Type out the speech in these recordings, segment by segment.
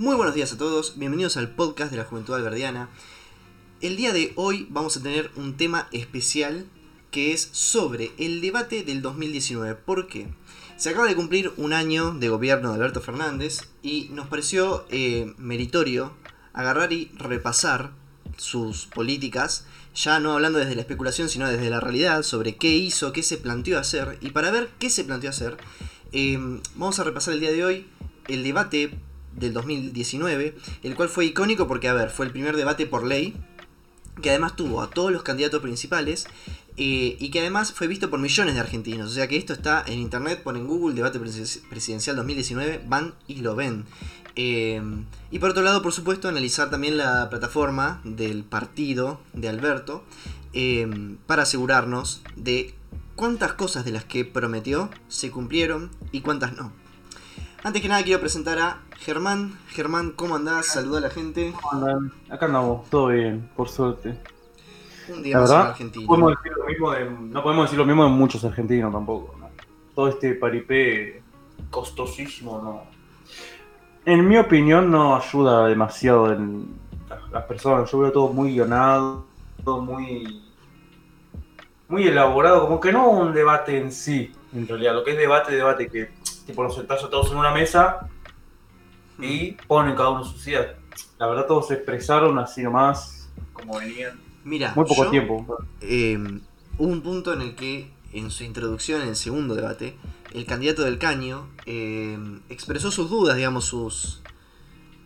Muy buenos días a todos, bienvenidos al podcast de la Juventud Alberdiana. El día de hoy vamos a tener un tema especial que es sobre el debate del 2019. ¿Por qué? Se acaba de cumplir un año de gobierno de Alberto Fernández y nos pareció eh, meritorio agarrar y repasar sus políticas, ya no hablando desde la especulación, sino desde la realidad, sobre qué hizo, qué se planteó hacer. Y para ver qué se planteó hacer, eh, vamos a repasar el día de hoy el debate del 2019, el cual fue icónico porque, a ver, fue el primer debate por ley, que además tuvo a todos los candidatos principales eh, y que además fue visto por millones de argentinos. O sea que esto está en internet, ponen Google, debate presidencial 2019, van y lo ven. Eh, y por otro lado, por supuesto, analizar también la plataforma del partido de Alberto eh, para asegurarnos de cuántas cosas de las que prometió se cumplieron y cuántas no. Antes que nada quiero presentar a Germán. Germán, ¿cómo andás? Saluda a la gente. ¿Cómo andan? Acá andamos, todo bien, por suerte. Un día más en Argentina. No podemos, decir lo mismo de, no podemos decir lo mismo de muchos argentinos tampoco. ¿no? Todo este paripé costosísimo, ¿no? En mi opinión no ayuda demasiado en las personas. Yo veo todo muy guionado, todo muy muy elaborado, como que no un debate en sí, en realidad. Lo que es debate, debate que tipo nos sentamos todos en una mesa y ponen cada uno su silla. La verdad todos se expresaron así nomás, como venían. Mira, Muy poco yo, tiempo. eh, hubo un punto en el que, en su introducción, en el segundo debate, el candidato del Caño eh, expresó sus dudas, digamos, sus,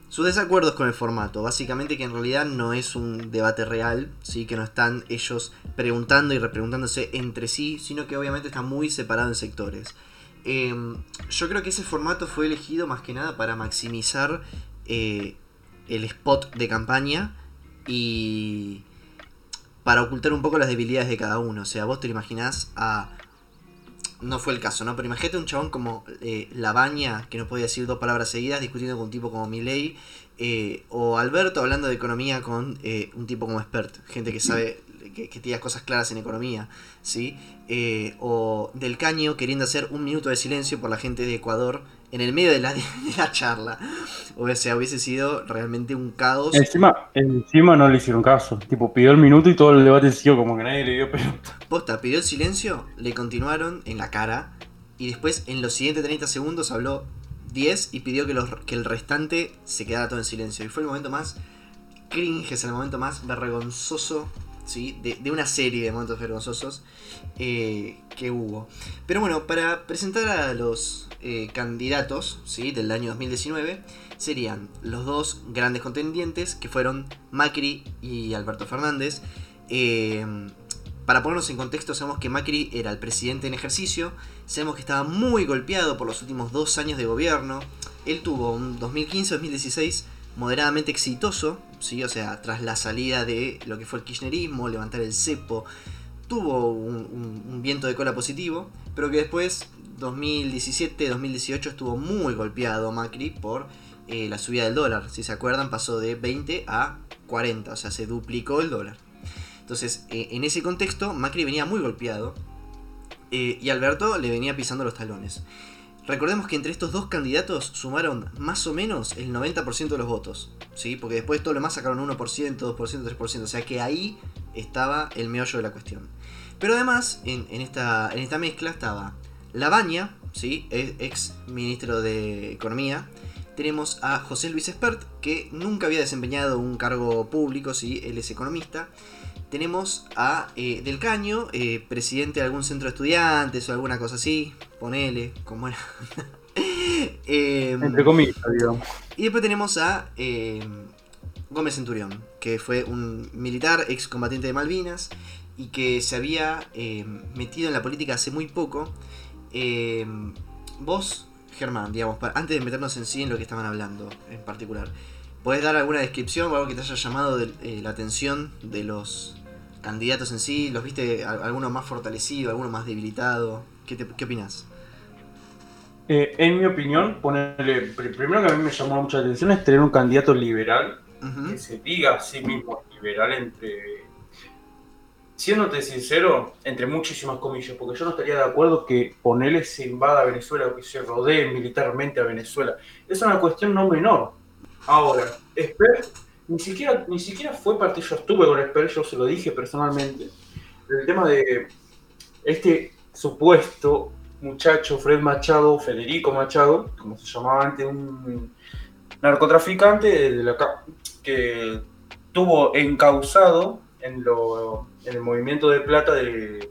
sus desacuerdos con el formato. Básicamente que en realidad no es un debate real, ¿sí? que no están ellos preguntando y repreguntándose entre sí, sino que obviamente está muy separado en sectores. Eh, yo creo que ese formato fue elegido más que nada para maximizar eh, el spot de campaña y para ocultar un poco las debilidades de cada uno. O sea, vos te lo imaginás a... No fue el caso, ¿no? Pero imagínate un chabón como eh, Labaña, que no podía decir dos palabras seguidas, discutiendo con un tipo como Milei, eh, o Alberto hablando de economía con eh, un tipo como expert, gente que sabe, que, que tiene cosas claras en economía, ¿sí? Eh, o Del Caño queriendo hacer un minuto de silencio por la gente de Ecuador en el medio de la, de la charla. O sea, hubiese sido realmente un caos. Encima, encima no le hicieron caso. Tipo, pidió el minuto y todo el debate siguió como que nadie le dio pelota. Posta, pidió el silencio, le continuaron en la cara y después en los siguientes 30 segundos habló 10 y pidió que, los, que el restante se quedara todo en silencio. Y fue el momento más cringe, es el momento más vergonzoso ¿sí? de, una serie de momentos vergonzosos eh, que hubo. Pero bueno, para presentar a los eh, candidatos ¿sí? del año 2019 serían los dos grandes contendientes que fueron Macri y Alberto Fernández. Eh, para ponernos en contexto, sabemos que Macri era el presidente en ejercicio, sabemos que estaba muy golpeado por los últimos dos años de gobierno. Él tuvo un 2015-2016 moderadamente exitoso, ¿sí? o sea, tras la salida de lo que fue el kirchnerismo, levantar el cepo, tuvo un, viento de cola positivo, pero que después, 2017-2018, estuvo muy golpeado Macri por eh, la subida del dólar. Si se acuerdan, pasó de 20 a 40, o sea, se duplicó el dólar. Entonces, eh, en ese contexto, Macri venía muy golpeado eh, y Alberto le venía pisando los talones. Recordemos que entre estos dos candidatos sumaron más o menos el 90% de los votos, ¿sí? Porque después todo lo demás sacaron 1%, 2%, 3%, o sea que ahí estaba el meollo de la cuestión. Pero además, en, esta, en esta mezcla estaba Labaña, ¿sí? ex ministro de Economía. Tenemos a José Luis Espert, que nunca había desempeñado un cargo público, ¿sí? él es economista. Tenemos a eh, Del Caño, eh, presidente de algún centro de estudiantes o alguna cosa así, ponele, como era. eh, Entre comillas, digamos. Y después tenemos a eh, Gómez Centurión, que fue un militar excombatiente de Malvinas y que se había eh, metido en la política hace muy poco. Vos, Germán, digamos, para, antes de meternos en sí en lo que estaban hablando en particular, ¿podés dar alguna descripción o algo que te haya llamado de, eh, la atención de los candidatos en sí? ¿Los viste alguno más fortalecido, alguno más debilitado? ¿Qué, te, qué opinás? Eh, en mi opinión, ponerle, primero que a mí me llamó mucha atención es tener un candidato liberal uh -huh. que se diga a sí mismo liberal entre, siéndote sincero, entre muchísimas comillas, porque yo no estaría de acuerdo que ponerle se invada a Venezuela o que se rodee militarmente a Venezuela. Es una cuestión no menor. Ahora, Esper ni siquiera, ni siquiera fue parte, yo estuve con Esper, yo se lo dije personalmente, el tema de este supuesto muchacho, Fred Machado, Federico Machado, como se llamaba antes, un narcotraficante que tuvo encausado en, lo, en el movimiento de plata de,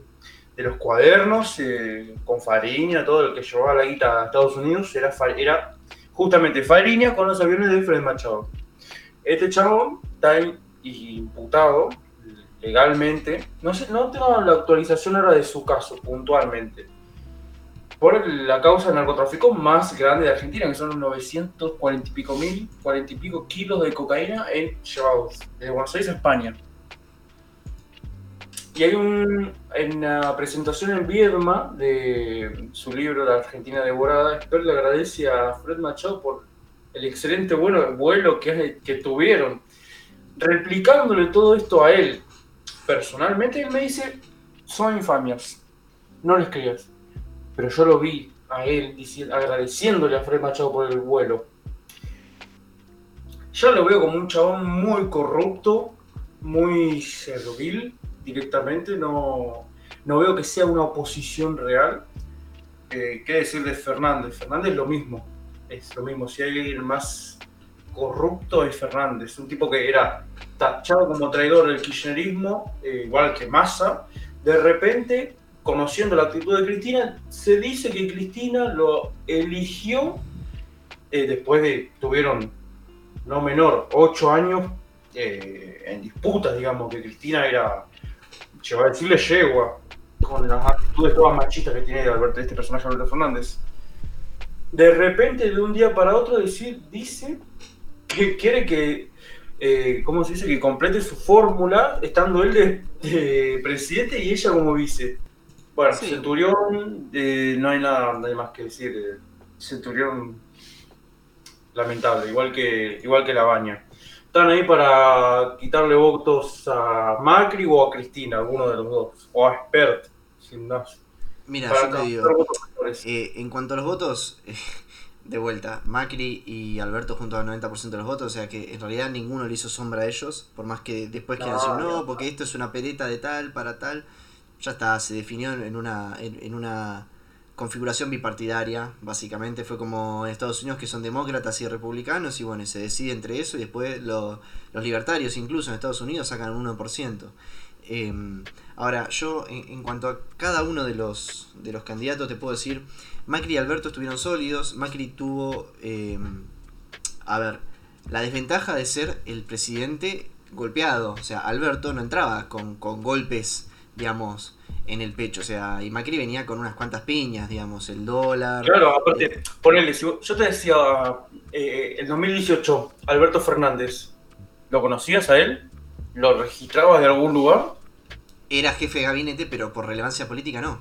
de los cuadernos, eh, con Fariña, todo el que llevaba la guita a Estados Unidos, era, era justamente Fariña con los aviones de Fred Machado. Este chabón está imputado legalmente, no sé, no tengo la actualización ahora de su caso puntualmente, por la causa de narcotráfico más grande de Argentina, que son los 940 y pico mil, 40 y pico kilos de cocaína en llevados desde Buenos Aires a España. Y hay un, en presentación en Viedma de su libro La Argentina devorada, Esper le agradece a Fred Machado por el excelente vuelo que, tuvieron. Replicándole todo esto a él, personalmente, él me dice, son infamias, no les creas pero yo lo vi a él agradeciéndole a Fred Machado por el vuelo. Yo lo veo como un chabón muy corrupto, muy servil directamente, no, no veo que sea una oposición real. Eh, ¿Qué decir de Fernández? Fernández lo mismo, es lo mismo. Si hay alguien más corrupto es Fernández, un tipo que era tachado como traidor del kirchnerismo, eh, igual que Massa, de repente conociendo la actitud de Cristina, se dice que Cristina lo eligió eh, después de, tuvieron no menor, ocho años eh, en disputas, digamos, que Cristina era, se va a decirle yegua, con las actitudes todas machistas que tiene Alberto, este personaje Alberto Fernández. De repente, de un día para otro, decir, dice que quiere que, eh, ¿cómo se dice?, que complete su fórmula estando él de presidente y ella como vice. Bueno, Centurión, eh, no hay nada, más que decir. Eh, Centurión, lamentable, igual que, igual que la baña. Están ahí para quitarle votos a Macri o a Cristina, alguno de los dos. O a Spert, sin más. Mira, yo te digo, eh, en cuanto a los votos, de vuelta, Macri y Alberto junto al 90% de los votos, o sea que en realidad ninguno le hizo sombra a ellos, por más que después quieran decir, no, porque esto es una pereta de tal para tal ya está, se definió en una, en, una configuración bipartidaria, básicamente. Fue como en Estados Unidos que son demócratas y republicanos, y bueno, se decide entre eso, y después los libertarios, incluso en Estados Unidos, sacan un 1%. Em, ahora, yo en, cuanto a cada uno de los, de los candidatos, te puedo decir, Macri y Alberto estuvieron sólidos, Macri tuvo, em, a ver, la desventaja de ser el presidente golpeado, o sea, Alberto no entraba con, con golpes digamos, en el pecho. O sea, y Macri venía con unas cuantas piñas, digamos, el dólar. Claro, aparte, eh, ponele, yo te decía, eh, en 2018, Alberto Fernández, ¿lo conocías a él? ¿Lo registrabas de algún lugar? Era jefe de gabinete, pero por relevancia política no.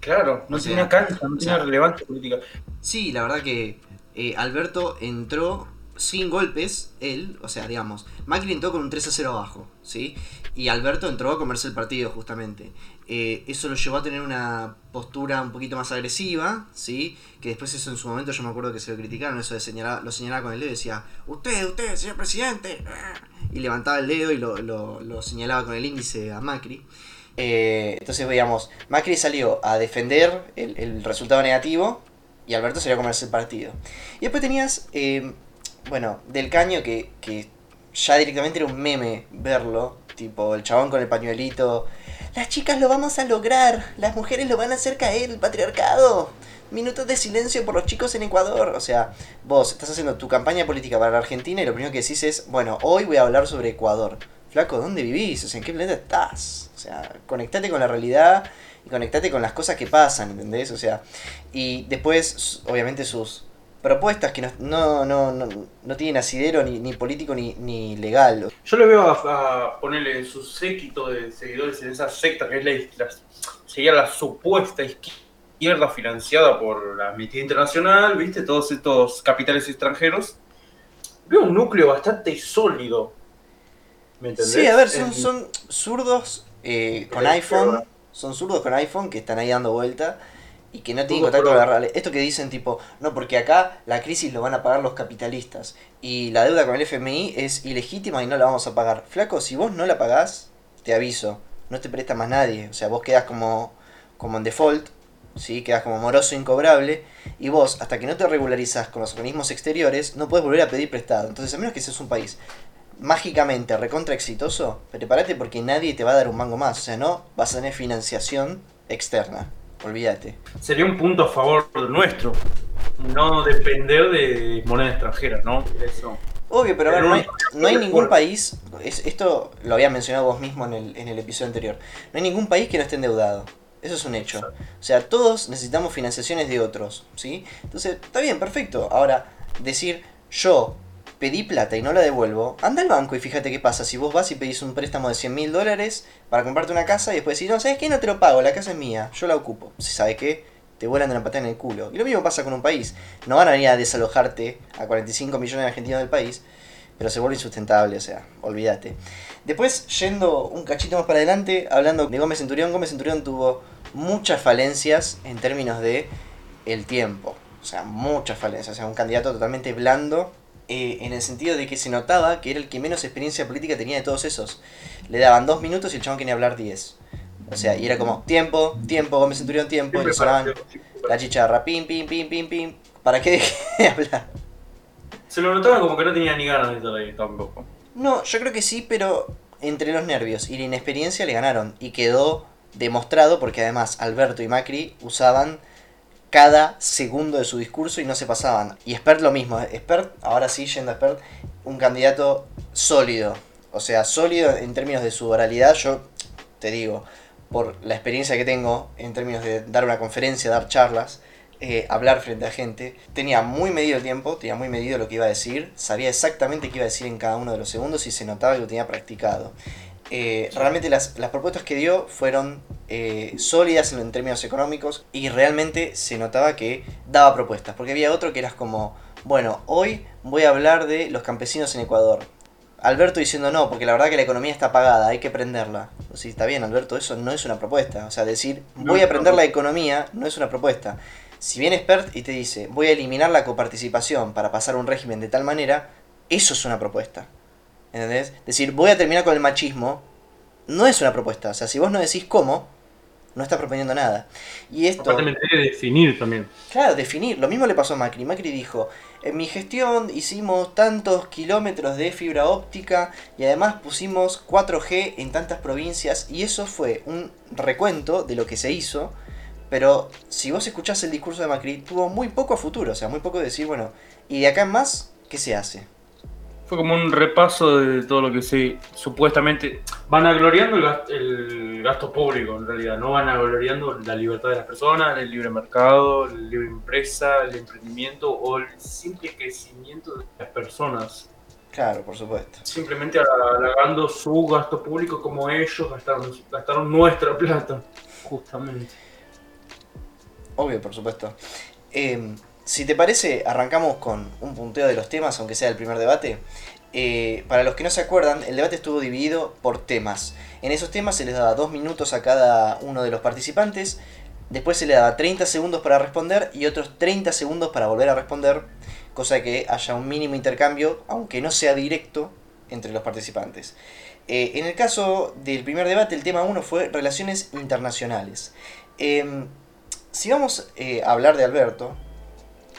Claro, no tenía cancha, no tenía relevancia política. Sí, la verdad que eh, Alberto entró sin golpes, él, o sea, digamos, Macri entró con un 3 a 0 abajo, ¿sí? Y Alberto entró a comerse el partido, justamente. Eh, eso lo llevó a tener una postura un poquito más agresiva, ¿sí? Que después eso en su momento yo me acuerdo que se lo criticaron, eso lo señalaba con el dedo y decía, usted, usted, señor presidente. Y levantaba el dedo y lo, señalaba con el índice a Macri. Eh, entonces, veíamos, Macri salió a defender el, el, resultado negativo y Alberto salió a comerse el partido. Y después tenías eh, bueno, del caño que, que ya directamente era un meme verlo, tipo el chabón con el pañuelito. Las chicas lo vamos a lograr, las mujeres lo van a hacer caer, el patriarcado. Minutos de silencio por los chicos en Ecuador. O sea, vos estás haciendo tu campaña política para la Argentina y lo primero que decís es, bueno, hoy voy a hablar sobre Ecuador. Flaco, ¿dónde vivís? O sea, ¿en qué planeta estás? O sea, conectate con la realidad y conectate con las cosas que pasan, ¿entendés? O sea, y después, obviamente, sus, propuestas que no, no, no, no tienen asidero ni, ni político ni, ni, legal. Yo le veo a, ponerle su séquito de seguidores en esa secta que es la, sería la supuesta izquierda financiada por la Amnistía Internacional, ¿viste? Todos estos capitales extranjeros. Veo un núcleo bastante sólido. ¿Me entendés? Sí, a ver, son, son zurdos eh, con iPhone. Son zurdos con iPhone que están ahí dando vuelta y que no tienen contacto con por- la realidad. Esto que dicen tipo, no, porque acá la crisis lo van a pagar los capitalistas y la deuda con el FMI es ilegítima y no la vamos a pagar. Flaco, si vos no la pagás, te aviso, no te presta más nadie. O sea, vos quedás como, como en default, ¿sí? quedás como moroso incobrable y vos, hasta que no te regularizás con los organismos exteriores, no puedes volver a pedir prestado. Entonces, a menos que seas un país mágicamente recontra exitoso, prepárate porque nadie te va a dar un mango más. O sea, no vas a tener financiación externa. Olvídate. Sería un punto a favor nuestro. No depender de moneda extranjera, ¿no? Eso. Obvio, pero a ver, no hay, no- ningún país, es- esto lo había mencionado vos mismo en el, en el episodio anterior, no hay ningún país que no esté endeudado. Eso es un hecho. O sea, todos necesitamos financiaciones de otros, ¿sí? Entonces, está bien, perfecto. Ahora, decir, yo pedí plata y no la devuelvo, anda al banco y fíjate qué pasa. Si vos vas y pedís un préstamo de 100 mil dólares para comprarte una casa y después decís, no, ¿sabes qué? No te lo pago, la casa es mía, yo la ocupo. Si sabes qué, te vuelan de una patada en el culo. Y lo mismo pasa con un país. No van a venir a desalojarte a 45 millones de argentinos del país, pero se vuelve insustentable, o sea, olvídate. Después, yendo un cachito más para adelante, hablando de Gómez Centurión, Gómez Centurión tuvo muchas falencias en términos de el tiempo. O sea, muchas falencias. O sea, un candidato totalmente blando. Eh, en el sentido de que se notaba que era el que menos experiencia política tenía de todos esos. Le daban dos minutos y el chabón quería hablar diez. O sea, y era como tiempo, tiempo, Gómez Centurión, tiempo. Y le sonaban la chicharra, pim, pim, pim, pim, pim. ¿Para qué deje de hablar? Se lo notaban como que no tenía ni ganas de estar ahí tampoco. No, yo creo que sí, pero entre los nervios y la inexperiencia le ganaron. Y quedó demostrado porque además Alberto y Macri usaban cada segundo de su discurso y no se pasaban. Y Spert lo mismo. eh. Spert, ahora sí, yendo a Spert, un candidato sólido. O sea, sólido en términos de su oralidad. Yo te digo, por la experiencia que tengo en términos de dar una conferencia, dar charlas, eh, hablar frente a gente, tenía muy medido el tiempo, tenía muy medido lo que iba a decir, sabía exactamente qué iba a decir en cada uno de los segundos y se notaba que lo tenía practicado. Eh, realmente las, las propuestas que dio fueron eh, sólidas en, en términos económicos y realmente se notaba que daba propuestas, porque había otro que era como, bueno, hoy voy a hablar de los campesinos en Ecuador. Alberto diciendo no, porque la verdad que la economía está apagada, hay que prenderla. Sí, está bien, Alberto, eso no es una propuesta. O sea, decir voy a prender la economía no es una propuesta. Si viene Spert y te dice voy a eliminar la coparticipación para pasar a un régimen de tal manera, eso es una propuesta. ¿Entendés? Decir voy a terminar con el machismo no es una propuesta. O sea, si vos no decís cómo, no estás proponiendo nada. Y esto... Aparte definir también. Claro, definir. Lo mismo le pasó a Macri. Macri dijo, en mi gestión hicimos tantos kilómetros de fibra óptica y además pusimos 4G en tantas provincias y eso fue un recuento de lo que se hizo. Pero si vos escuchás el discurso de Macri, tuvo muy poco a futuro, o sea, muy poco de decir, bueno, y de acá en más, ¿qué se hace? Fue como un repaso de todo lo que se supuestamente van agloriando el gasto, el gasto público en realidad, no van agloriando la libertad de las personas, el libre mercado, la libre empresa, el emprendimiento o el simple crecimiento de las personas. Claro, por supuesto. Simplemente halagando su gasto público como ellos gastaron, gastaron nuestra plata, justamente. Obvio, por supuesto. Eh, si te parece, arrancamos con un punteo de los temas, aunque sea el primer debate. Eh, para los que no se acuerdan, el debate estuvo dividido por temas. En esos temas se les daba dos minutos a cada uno de los participantes. Después se le daba 30 segundos para responder y otros 30 segundos para volver a responder. Cosa que haya un mínimo intercambio, aunque no sea directo, entre los participantes. Eh, en el caso del primer debate, el tema 1 fue relaciones internacionales. Em, si vamos eh, a hablar de Alberto,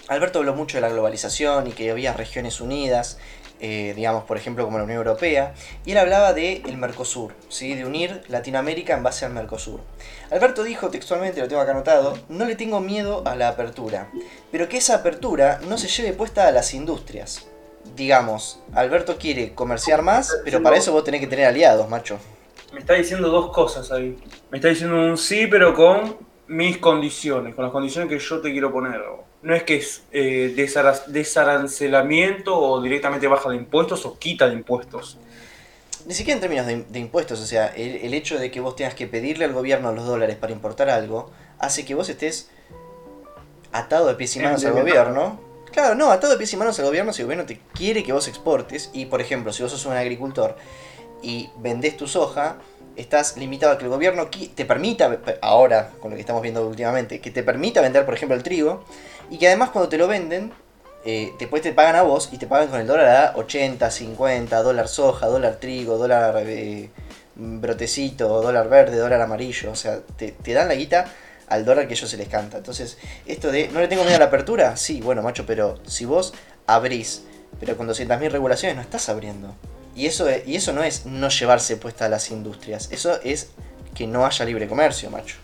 Alberto habló mucho de la globalización y que había regiones unidas, eh, digamos, por ejemplo, como la Unión Europea, y él hablaba de el Mercosur, ¿sí? de unir Latinoamérica en base al Mercosur. Alberto dijo textualmente, lo tengo acá anotado, no le tengo miedo a la apertura, pero que esa apertura no se lleve puesta a las industrias. Digamos, Alberto quiere comerciar más, pero para eso vos tenés que tener aliados, macho. Me está diciendo dos cosas ahí. Me está diciendo un sí, pero con mis condiciones, con las condiciones que yo te quiero poner. No es que es eh, desara- desarancelamiento o directamente baja de impuestos o quita de impuestos. Ni siquiera en términos de, de impuestos, o sea, el, el hecho de que vos tengas que pedirle al gobierno los dólares para importar algo, hace que vos estés atado de pies y manos al gobierno. Claro, no, atado de pies y manos al gobierno si el gobierno te quiere que vos exportes, y por ejemplo, si vos sos un agricultor y vendés tu soja, estás limitado a que el gobierno te permita, ahora con lo que estamos viendo últimamente, que te permita vender, por ejemplo, el trigo, y que además cuando te lo venden, eh, después te pagan a vos y te pagan con el dólar a 80, 50, dólar soja, dólar trigo, dólar eh, brotecito, dólar verde, dólar amarillo, o sea, te, dan la guita al dólar que ellos se les canta. Entonces, esto de, ¿no le tengo miedo a la apertura? Sí, bueno, macho, pero si vos abrís, pero con 200.000 regulaciones no estás abriendo. Y eso, y eso no es no llevarse puesta a las industrias, eso es que no haya libre comercio, macho.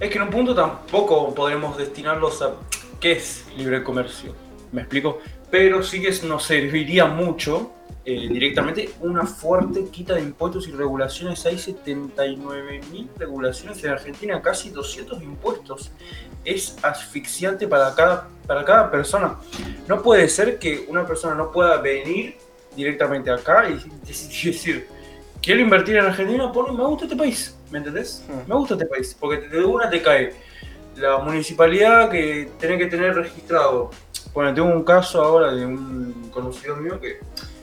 Es que en un punto tampoco podremos destinarlos a qué es libre comercio, ¿me explico? Pero sí que nos serviría mucho eh, directamente una fuerte quita de impuestos y regulaciones. Hay 79.000 regulaciones en Argentina, casi 200 impuestos. Es asfixiante para cada, para cada persona. No puede ser que una persona no pueda venir directamente acá y decir, quiero invertir en Argentina, pone, me gusta este país, ¿me entendés? Hmm. Me gusta este país, porque de una te cae la municipalidad que tiene que tener registrado. Bueno, tengo un caso ahora de un conocido mío que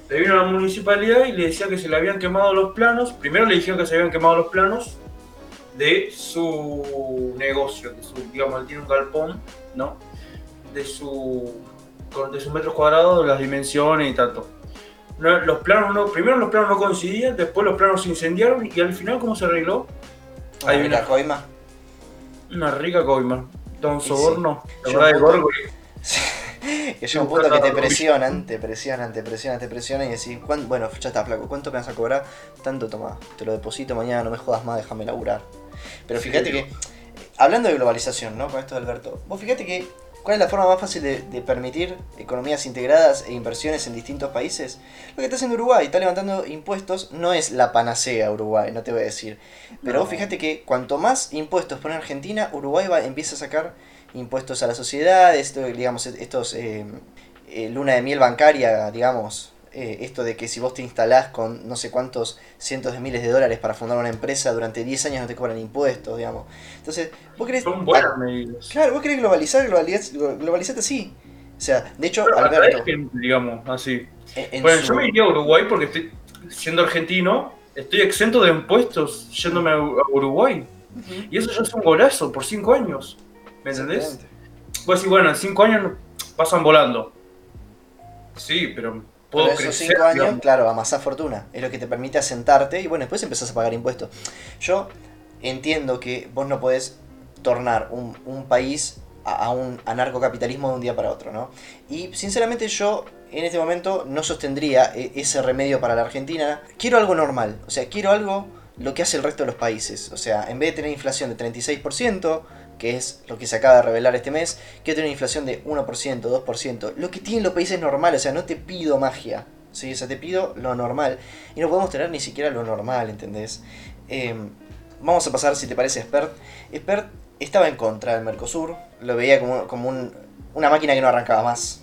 le vino a la municipalidad y le decía que se le habían quemado los planos. Primero le dijeron que se habían quemado los planos de su negocio, de su, digamos, él tiene un galpón, ¿no? De su, de sus metros cuadrados, las dimensiones y tanto los planos no, primero los planos no coincidían, después los planos se incendiaron y al final cómo se arregló. Hay rica una coima. Una rica coima. Don Soborno. La verdad de que llega un punto que te presionan, te presionan, te presionan, te presionan y decís, bueno, ya está flaco, ¿cuánto me vas a cobrar? Tanto toma, te lo deposito mañana, no me jodas más, déjame laburar. Pero fíjate que, hablando de globalización, ¿no? Con esto de Alberto, vos fíjate que ¿Cuál es la forma más fácil de, permitir economías integradas e inversiones en distintos países? Lo que está haciendo Uruguay, está levantando impuestos, no es la panacea Uruguay, no te voy a decir. Pero vos fíjate que cuanto más impuestos pone Argentina, Uruguay va, empieza a sacar impuestos a la sociedad, esto, digamos, estos eh, eh, luna de miel bancaria, digamos, eh, esto de que si vos te instalás con no sé cuántos cientos de miles de dólares para fundar una empresa durante 10 años no te cobran impuestos, digamos. Entonces, vos querés... Son buenas medidas. Claro, vos querés globalizar, globalizate así. O sea, de hecho, Alberto... digamos, así. bueno, yo me iría a Uruguay porque estoy, siendo argentino, estoy exento de impuestos yéndome a Uruguay. Y eso ya es un golazo por 5 años. ¿Me entendés? Pues sí, bueno, en 5 años pasan volando. Sí, pero Puedo esos cinco años, claro, amasás fortuna. Es lo que te permite asentarte y bueno, después empezás a pagar impuestos. Yo entiendo que vos no podés tornar un, país a, un anarcocapitalismo de un día para otro, ¿no? Y sinceramente yo en este momento no sostendría e, ese remedio para la Argentina. Quiero algo normal, o sea, quiero algo lo que hace el resto de los países. O sea, en vez de tener inflación de 36%, que es lo que se acaba de revelar este mes, que tiene una inflación de 1%, 2%, lo que tienen los países normales, o sea, no te pido magia, ¿sí? o sea, te pido lo normal, y no podemos tener ni siquiera lo normal, ¿entendés? Em, vamos a pasar, si te parece, Expert. Expert estaba en contra del Mercosur, lo veía como, como una máquina que no arrancaba más.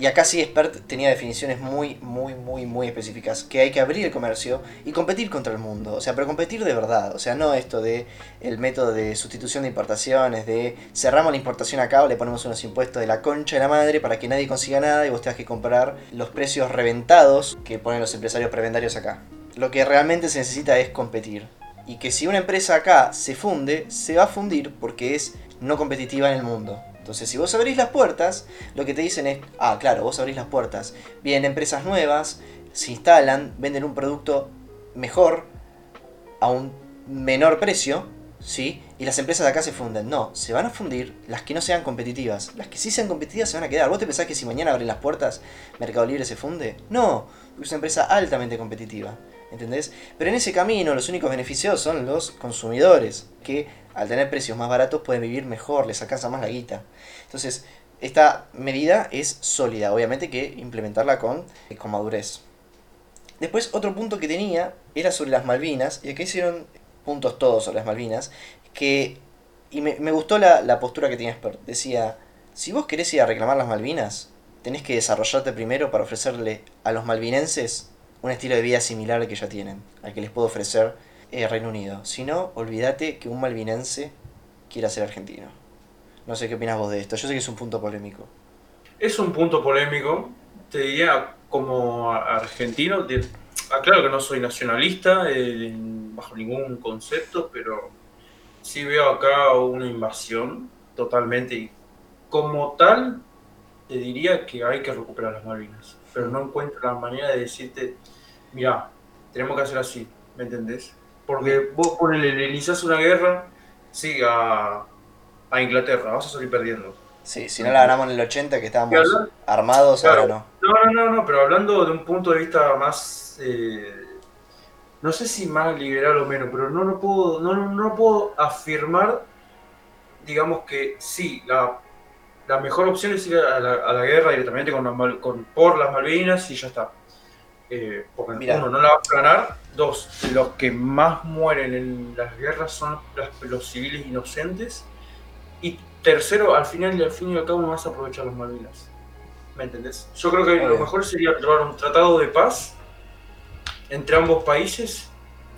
Y acá sí Expert tenía definiciones muy, muy, muy, muy específicas. Que hay que abrir el comercio y competir contra el mundo. O sea, pero competir de verdad. O sea, no esto de el método de sustitución de importaciones, de cerramos la importación acá o le ponemos unos impuestos de la concha de la madre para que nadie consiga nada y vos tengas que comprar los precios reventados que ponen los empresarios prevendarios acá. Lo que realmente se necesita es competir. Y que si una empresa acá se funde, se va a fundir porque es no competitiva en el mundo. Entonces, si vos abrís las puertas, lo que te dicen es, ah, claro, vos abrís las puertas, vienen empresas nuevas, se instalan, venden un producto mejor a un menor precio, ¿sí? Y las empresas de acá se funden. No, se van a fundir las que no sean competitivas. Las que sí sean competitivas se van a quedar. ¿Vos te pensás que si mañana abren las puertas, Mercado Libre se funde? No, es una empresa altamente competitiva. ¿Entendés? Pero en ese camino los únicos beneficiados son los consumidores, que al tener precios más baratos pueden vivir mejor, les alcanza más la guita. Entonces, esta medida es sólida, obviamente que implementarla con, con madurez. Después, otro punto que tenía era sobre las Malvinas, y acá hicieron puntos todos sobre las Malvinas, que, y me, gustó la, la, postura que tenía Spert. Decía, si vos querés ir a reclamar las Malvinas, tenés que desarrollarte primero para ofrecerle a los malvinenses un estilo de vida similar al que ya tienen, al que les puedo ofrecer eh, Reino Unido. Si no, olvídate que un malvinense quiera ser argentino. No sé qué opinas vos de esto. Yo sé que es un punto polémico. Es un punto polémico. Te diría, como argentino, aclaro que no soy nacionalista eh, bajo ningún concepto, pero sí veo acá una invasión totalmente y como tal te diría que hay que recuperar las Malvinas, pero no encuentro la manera de decirte, mira, tenemos que hacer así, ¿me entendés? Porque vos ponele, le iniciás una guerra, sí, a, a Inglaterra, vas a salir perdiendo. Sí, si no la ganamos en el 80 que estábamos armados, ahora no. No, no, no, no, pero hablando de un punto de vista más, eh, no sé si más liberal o menos, pero no, no, puedo, no, no puedo afirmar, digamos que sí, la la mejor opción es ir a la, guerra directamente con, con, por las Malvinas y ya está. Eh, porque uno, no la vas a ganar. Dos, los que más mueren en las guerras son los civiles inocentes. Y tercero, al final y al fin y al cabo no vas a aprovechar las Malvinas. ¿Me entendés? Yo creo que lo mejor sería llevar un tratado de paz entre ambos países,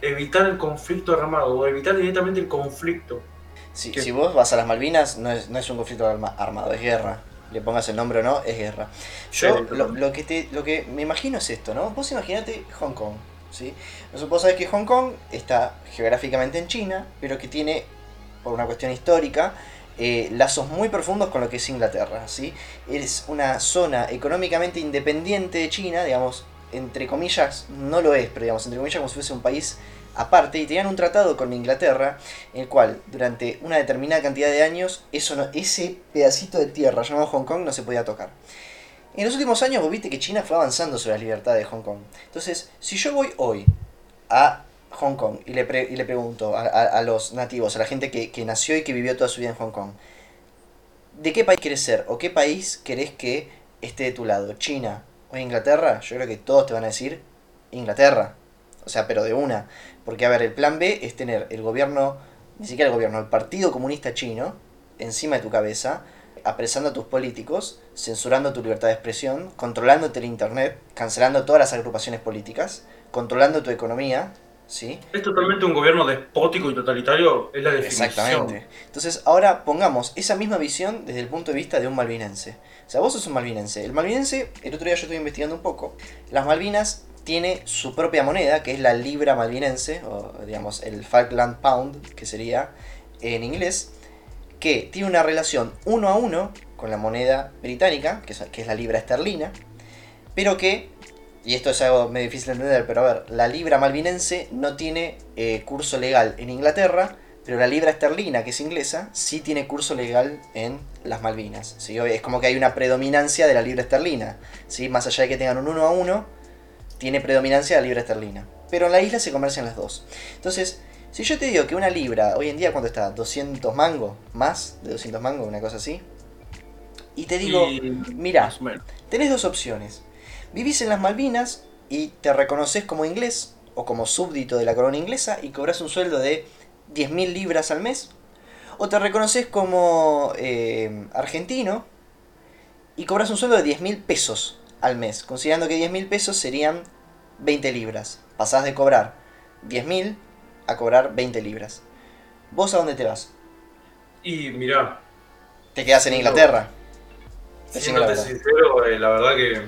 evitar el conflicto armado o evitar directamente el conflicto si, vos vas a las Malvinas, no es, no es un conflicto armado, es guerra. Le pongas el nombre o no, es guerra. Yo lo, que te, lo que me imagino es esto, ¿no? Vos imaginate Hong Kong, ¿sí? Vos sabés que Hong Kong está geográficamente en China, pero que tiene, por una cuestión histórica, eh, lazos muy profundos con lo que es Inglaterra, ¿sí? Es una zona económicamente independiente de China, digamos, entre comillas, no lo es, pero digamos, entre comillas como si fuese un país aparte y tenían un tratado con Inglaterra en el cual durante una determinada cantidad de años eso ese pedacito de tierra llamado Hong Kong no se podía tocar. En los últimos años vos viste que China fue avanzando sobre la libertad de Hong Kong. Entonces, si yo voy hoy a Hong Kong y le, y le pregunto a, los nativos, a la gente que, que nació y que vivió toda su vida en Hong Kong, ¿de qué país querés ser? ¿O qué país querés que esté de tu lado? ¿China o Inglaterra? Yo creo que todos te van a decir Inglaterra. O sea, pero de una. Porque, a ver, el plan B es tener el gobierno, ni siquiera el gobierno, el Partido Comunista Chino encima de tu cabeza, apresando a tus políticos, censurando tu libertad de expresión, controlándote el Internet, cancelando todas las agrupaciones políticas, controlando tu economía, ¿sí? Es totalmente un gobierno despótico y totalitario, es la definición. Exactamente. Entonces, ahora pongamos esa misma visión desde el punto de vista de un malvinense. O sea, vos sos un malvinense. El malvinense, el otro día yo estuve investigando un poco. Las Malvinas tiene su propia moneda, que es la libra malvinense, o digamos el Falkland Pound, que sería en inglés, que tiene una relación uno a uno con la moneda británica, que es, la libra esterlina, pero que, y esto es algo medio difícil de entender, pero a ver, la libra malvinense no tiene eh, curso legal en Inglaterra, pero la libra esterlina, que es inglesa, sí tiene curso legal en las Malvinas. ¿sí? Es como que hay una predominancia de la libra esterlina, ¿sí? más allá de que tengan un uno a uno, tiene predominancia la libra esterlina. Pero en la isla se comercian las dos. Entonces, si yo te digo que una libra, hoy en día, ¿cuánto está? ¿200 mangos? ¿Más de 200 mangos? Una cosa así. Y te digo, mira, tenés dos opciones. Vivís en las Malvinas y te reconoces como inglés o como súbdito de la corona inglesa y cobras un sueldo de 10.000 libras al mes. O te reconoces como eh, argentino y cobras un sueldo de 10.000 pesos al mes, considerando que 10 mil pesos serían 20 libras. Pasás de cobrar 10 mil a cobrar 20 libras. ¿Vos a dónde te vas? Y mirá. ¿Te quedas en Inglaterra? Siéndote sincero, eh, la verdad que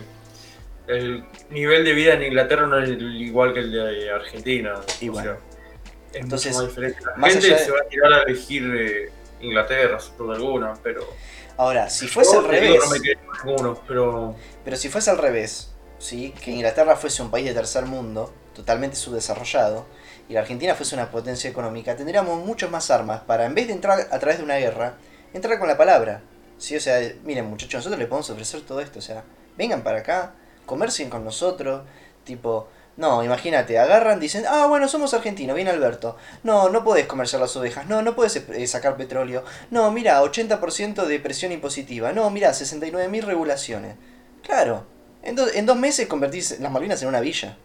el nivel de vida en Inglaterra no es igual que el de Argentina. Y bueno. entonces, más gente se va a tirar a elegir eh, Inglaterra, sin alguna, pero Ahora, si fuese al revés. pero... pero si fuese al revés, ¿sí? que Inglaterra fuese un país de tercer mundo, totalmente subdesarrollado, y la Argentina fuese una potencia económica, tendríamos muchas más armas para, en vez de entrar a través de una guerra, entrar con la palabra. ¿sí? O sea, miren muchachos, nosotros les podemos ofrecer todo esto. O sea, vengan para acá, comercien con nosotros, tipo, no, imagínate, agarran, dicen, ah, bueno, somos argentinos, viene Alberto. No, no puedes comerciar las ovejas, no, no puedes eh, sacar petróleo. No, mira, 80% de presión impositiva. No, mira, 69.000 regulaciones. Claro, en, en, dos meses convertís las Malvinas en una villa.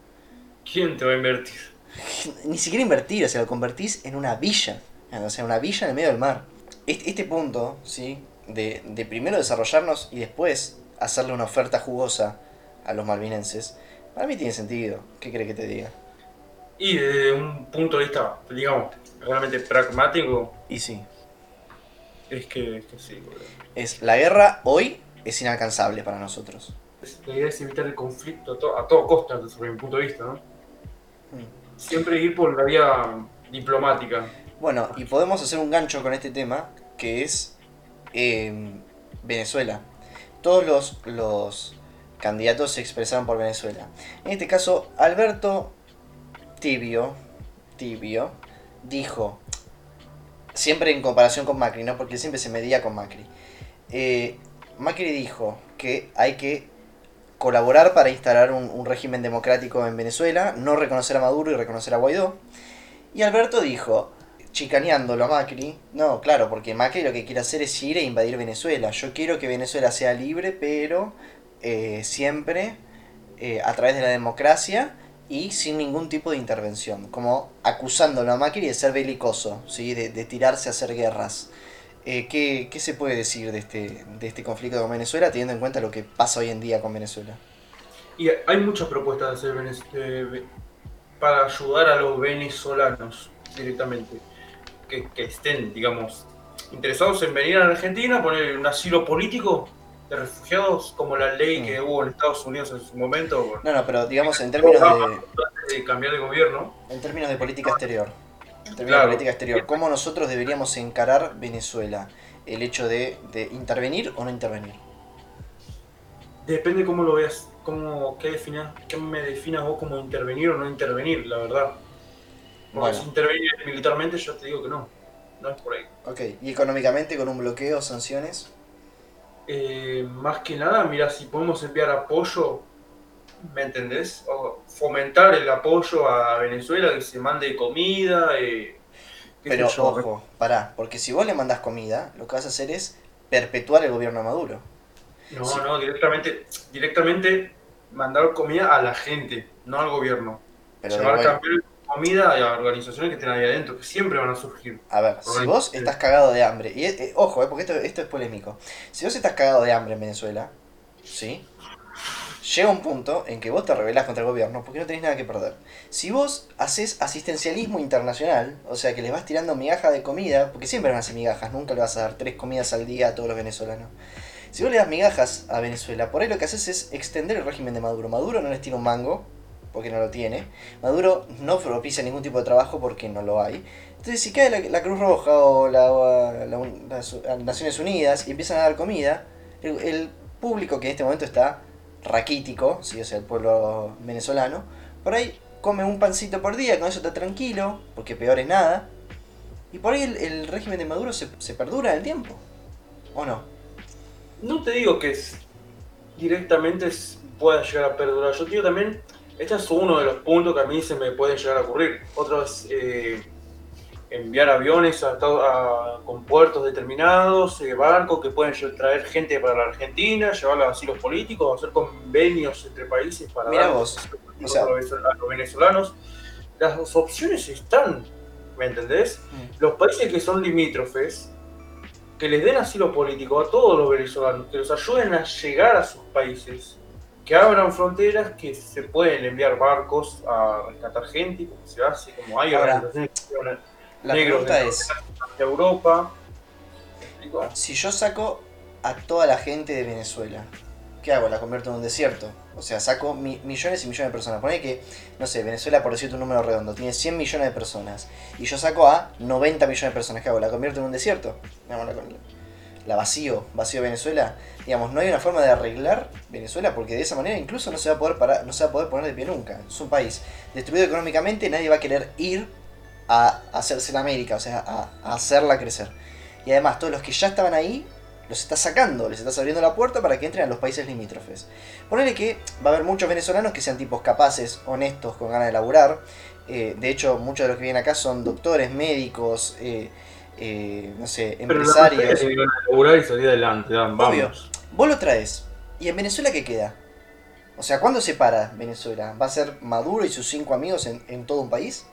¿Quién te va a invertir? Ni siquiera invertir, o sea, lo convertís en una villa. O sea, una villa en el medio del mar. Este, este punto, ¿sí? De, de primero desarrollarnos y después hacerle una oferta jugosa a los malvinenses para mí tiene sentido. ¿Qué crees que te diga? Y desde un punto de vista, digamos, realmente pragmático. Y sí. Es que, es que sí, Es, la guerra hoy es inalcanzable para nosotros. La idea es evitar el conflicto a, todo costa, desde mi punto de vista, ¿no? Siempre ir por la vía diplomática. Bueno, y podemos hacer un gancho con este tema, que es eh, Venezuela. Todos los, los candidatos se expresaron por Venezuela. En este caso, Alberto Tibio, Tibio dijo, siempre en comparación con Macri, ¿no? Porque siempre se medía con Macri. Eh, Macri dijo que hay que colaborar para instalar un, un, régimen democrático en Venezuela, no reconocer a Maduro y reconocer a Guaidó. Y Alberto dijo, chicaneándolo a Macri, no, claro, porque Macri lo que quiere hacer es ir e invadir Venezuela. Yo quiero que Venezuela sea libre, pero eh, siempre eh, a través de la democracia y sin ningún tipo de intervención, como acusándolo a Macri de ser belicoso, ¿sí? de, tirarse a hacer guerras. Eh, ¿qué, ¿qué, se puede decir de este, de este conflicto con Venezuela teniendo en cuenta lo que pasa hoy en día con Venezuela? Y hay muchas propuestas de hacer para ayudar a los venezolanos directamente, que, que, estén, digamos, interesados en venir a Argentina, poner un asilo político de refugiados, como la ley que hubo en Estados Unidos en su momento. No, no, pero digamos en términos de, de cambiar de gobierno. En términos de política exterior. En términos claro. de política exterior, ¿cómo nosotros deberíamos encarar Venezuela? El hecho de, de intervenir o no intervenir. Depende cómo lo veas, cómo, qué, defina, qué me definas vos como intervenir o no intervenir, la verdad. Porque bueno. si intervenir militarmente, yo te digo que no. No es por ahí. Ok, ¿y económicamente con un bloqueo, sanciones? Eh, más que nada, mira, si podemos enviar apoyo, ¿me entendés? O fomentar el apoyo a Venezuela, que se mande comida. Eh, Pero ojo, pará, porque si vos le mandás comida, lo que vas a hacer es perpetuar el gobierno de Maduro. No, sí. no, directamente, directamente mandar comida a la gente, no al gobierno. Pero Llevar comida a organizaciones que estén ahí adentro, que siempre van a surgir. A ver, si vos estás cagado de hambre, y eh, ojo, eh, porque esto, esto es polémico, si vos estás cagado de hambre en Venezuela, ¿sí? Llega un punto en que vos te rebelás contra el gobierno porque no tenés nada que perder. Si vos haces asistencialismo internacional, o sea que les vas tirando migajas de comida, porque siempre van a hacer migajas, nunca le vas a dar tres comidas al día a todos los venezolanos. Si vos le das migajas a Venezuela, por ahí lo que haces es extender el régimen de Maduro. Maduro no les tira un mango, porque no lo tiene. Maduro no propicia ningún tipo de trabajo porque no lo hay. Entonces, si cae la, Cruz Roja o la, la, las Naciones Unidas y empiezan a dar comida, el, público que en este momento está raquítico, ¿sí? o sea, el pueblo venezolano, por ahí come un pancito por día, con eso está tranquilo, porque peor es nada. Y por ahí el, régimen de Maduro se, perdura en el tiempo. ¿O no? No te digo que es, directamente pueda llegar a perdurar. Yo digo también este es uno de los puntos que a mí se me pueden llegar a ocurrir. Otro es eh, enviar aviones a, a, con puertos determinados, eh, barcos que pueden traer gente para la Argentina, llevarlos a asilos políticos, hacer convenios entre países para Mira vos. O sea, a los venezolanos. Las opciones están, ¿me entendés? Mm. Los países que son limítrofes, que les den asilo político a todos los venezolanos, que los ayuden a llegar a sus países que abran fronteras, que se pueden enviar barcos a rescatar gente, como se hace, como hay Ahora, la pregunta es, de Europa. Si yo saco a toda la gente de Venezuela, ¿qué hago? La convierto en un desierto. O sea, saco mi millones y millones de personas. Pone que, no sé, Venezuela, por decirte un número redondo, tiene 100 millones de personas. Y yo saco a 90 millones de personas. ¿Qué hago? ¿La convierto en un desierto? La vacío, vacío Venezuela digamos, no hay una forma de arreglar Venezuela porque de esa manera incluso no se va a poder no se va a poder poner de pie nunca. Es un país destruido económicamente, nadie va a querer ir a hacerse la América, o sea, a, hacerla crecer. Y además, todos los que ya estaban ahí, los estás sacando, les estás abriendo la puerta para que entren a los países limítrofes. Ponele que va a haber muchos venezolanos que sean tipos capaces, honestos, con ganas de laburar. Eh, de hecho, muchos de los que vienen acá son doctores, médicos, eh, eh, no sé, empresarios. Pero la laburar y salir adelante, vamos. Obvio. Vos lo traes. ¿Y en Venezuela qué queda? O sea, ¿cuándo se para Venezuela? ¿Va a ser Maduro y sus cinco amigos en, en todo un país?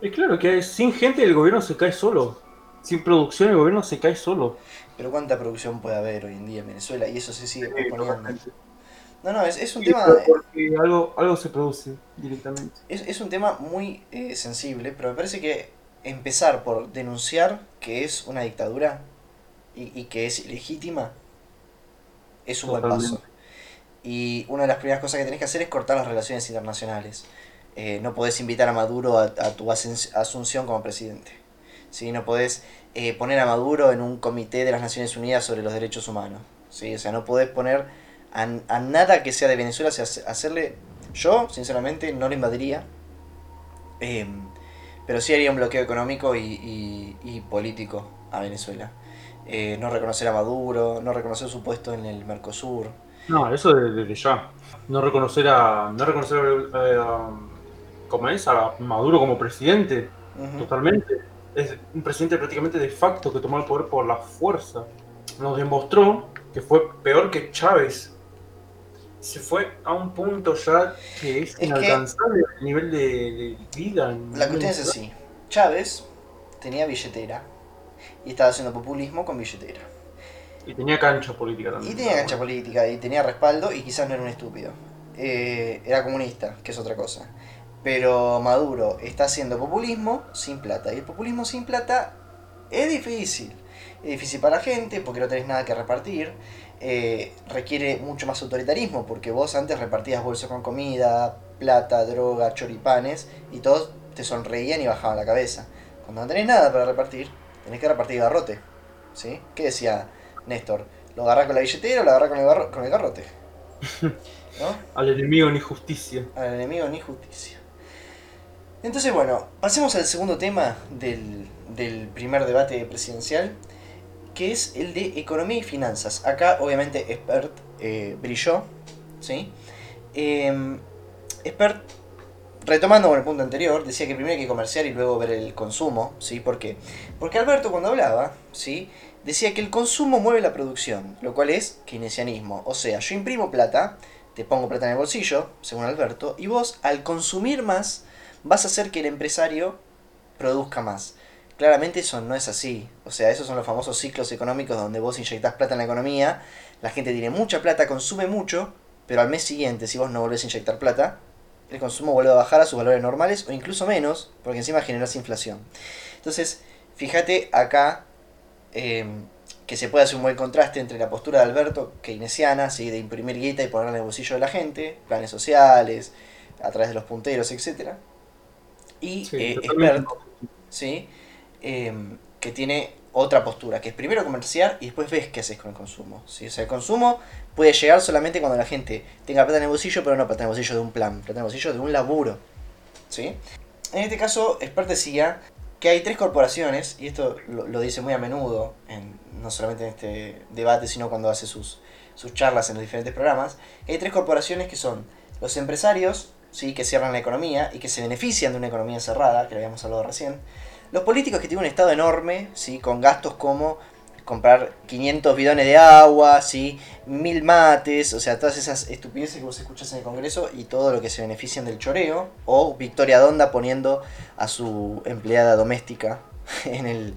Es claro que sin gente el gobierno se cae solo. Sin producción el gobierno se cae solo. Pero ¿cuánta producción puede haber hoy en día en Venezuela? Y eso se sigue posponiendo. No, no, es, es un sí, tema... Porque algo, algo se produce directamente. Es, es un tema muy eh, sensible, pero me parece que empezar por denunciar que es una dictadura y, y que es ilegítima es un Totalmente. buen paso. Y una de las primeras cosas que tenés que hacer es cortar las relaciones internacionales. eh, no podés invitar a Maduro a, a tu asunción como presidente. ¿sí? No podés eh, poner a Maduro en un comité de las Naciones Unidas sobre los derechos humanos. ¿sí? O sea, no podés poner a, a nada que sea de Venezuela, o sea, hace- hacerle... Yo, sinceramente, no lo invadiría. Em, pero sí haría un bloqueo económico y, y- y político a Venezuela. Eh, no reconocer a Maduro, no reconocer su puesto en el Mercosur. No, eso de- desde ya. No reconocer a. No reconocer a. a- ¿Cómo es? A Maduro como presidente. Totalmente. Es un presidente prácticamente de facto que tomó el poder por la fuerza. Nos demostró que fue peor que Chávez. Se fue a un punto ya que es, que- inalcanzable el nivel de, de vida. La cuestión es así. Chávez tenía billetera y estaba haciendo populismo con billetera. Y tenía cancha política también. Y tenía cancha política y tenía respaldo y quizás no era un estúpido. Eh, era comunista, que es otra cosa. Pero Maduro está haciendo populismo sin plata. Y el populismo sin plata es difícil. Es difícil para la gente porque no tenés nada que repartir. Eh, requiere mucho más autoritarismo porque vos antes repartías bolsas con comida, plata, droga, choripanes y todos te sonreían y bajaban la cabeza. Cuando no tenés nada para repartir, tenés que repartir garrote. ¿Sí? ¿Qué decía Néstor? ¿Lo agarrás con la billetera o lo agarrás con el, garro- con el garrote? ¿No? Al enemigo ni justicia. Al enemigo ni justicia. Entonces, bueno, pasemos al segundo tema del, del primer debate presidencial, que es el de economía y finanzas. Acá, obviamente, Expert eh, brilló, ¿sí? Expert, retomando con el punto anterior, decía que primero hay que comerciar y luego ver el consumo, ¿sí? ¿Por qué? Porque Alberto cuando hablaba, ¿sí? Decía que el consumo mueve la producción, lo cual es keynesianismo. O sea, yo imprimo plata, te pongo plata en el bolsillo, según Alberto, y vos al consumir más vas a hacer que el empresario produzca más. Claramente eso no es así. O sea, esos son los famosos ciclos económicos donde vos inyectás plata en la economía, la gente tiene mucha plata, consume mucho, pero al mes siguiente, si vos no volvés a inyectar plata, el consumo vuelve a bajar a sus valores normales o incluso menos, porque encima generas inflación. Entonces, fíjate acá eh, que se puede hacer un buen contraste entre la postura de Alberto, keynesiana, ¿sí? de imprimir guita y ponerla en el bolsillo de la gente, planes sociales, a través de los punteros, etc. Y Sí, eh, ¿sí? Eh, que tiene otra postura, que es primero comerciar y después ves qué haces con el consumo. O sea, el consumo puede llegar solamente cuando la gente tenga plata en el bolsillo, pero no plata en el bolsillo de un plan, plata en el bolsillo de un laburo. ¿sí? En este caso, Expert decía que hay tres corporaciones, y esto lo, dice muy a menudo, en, no solamente en este debate, sino cuando hace sus, sus charlas en los diferentes programas, hay tres corporaciones que son los empresarios, ¿sí? que cierran la economía y que se benefician de una economía cerrada, que lo habíamos hablado recién, los políticos que tienen un estado enorme, ¿sí? con gastos como comprar 500 bidones de agua, ¿sí? mil mates, o sea, todas esas estupideces que vos escuchás en el Congreso y todo lo que se benefician del choreo, o Victoria Donda poniendo a su empleada doméstica en, el,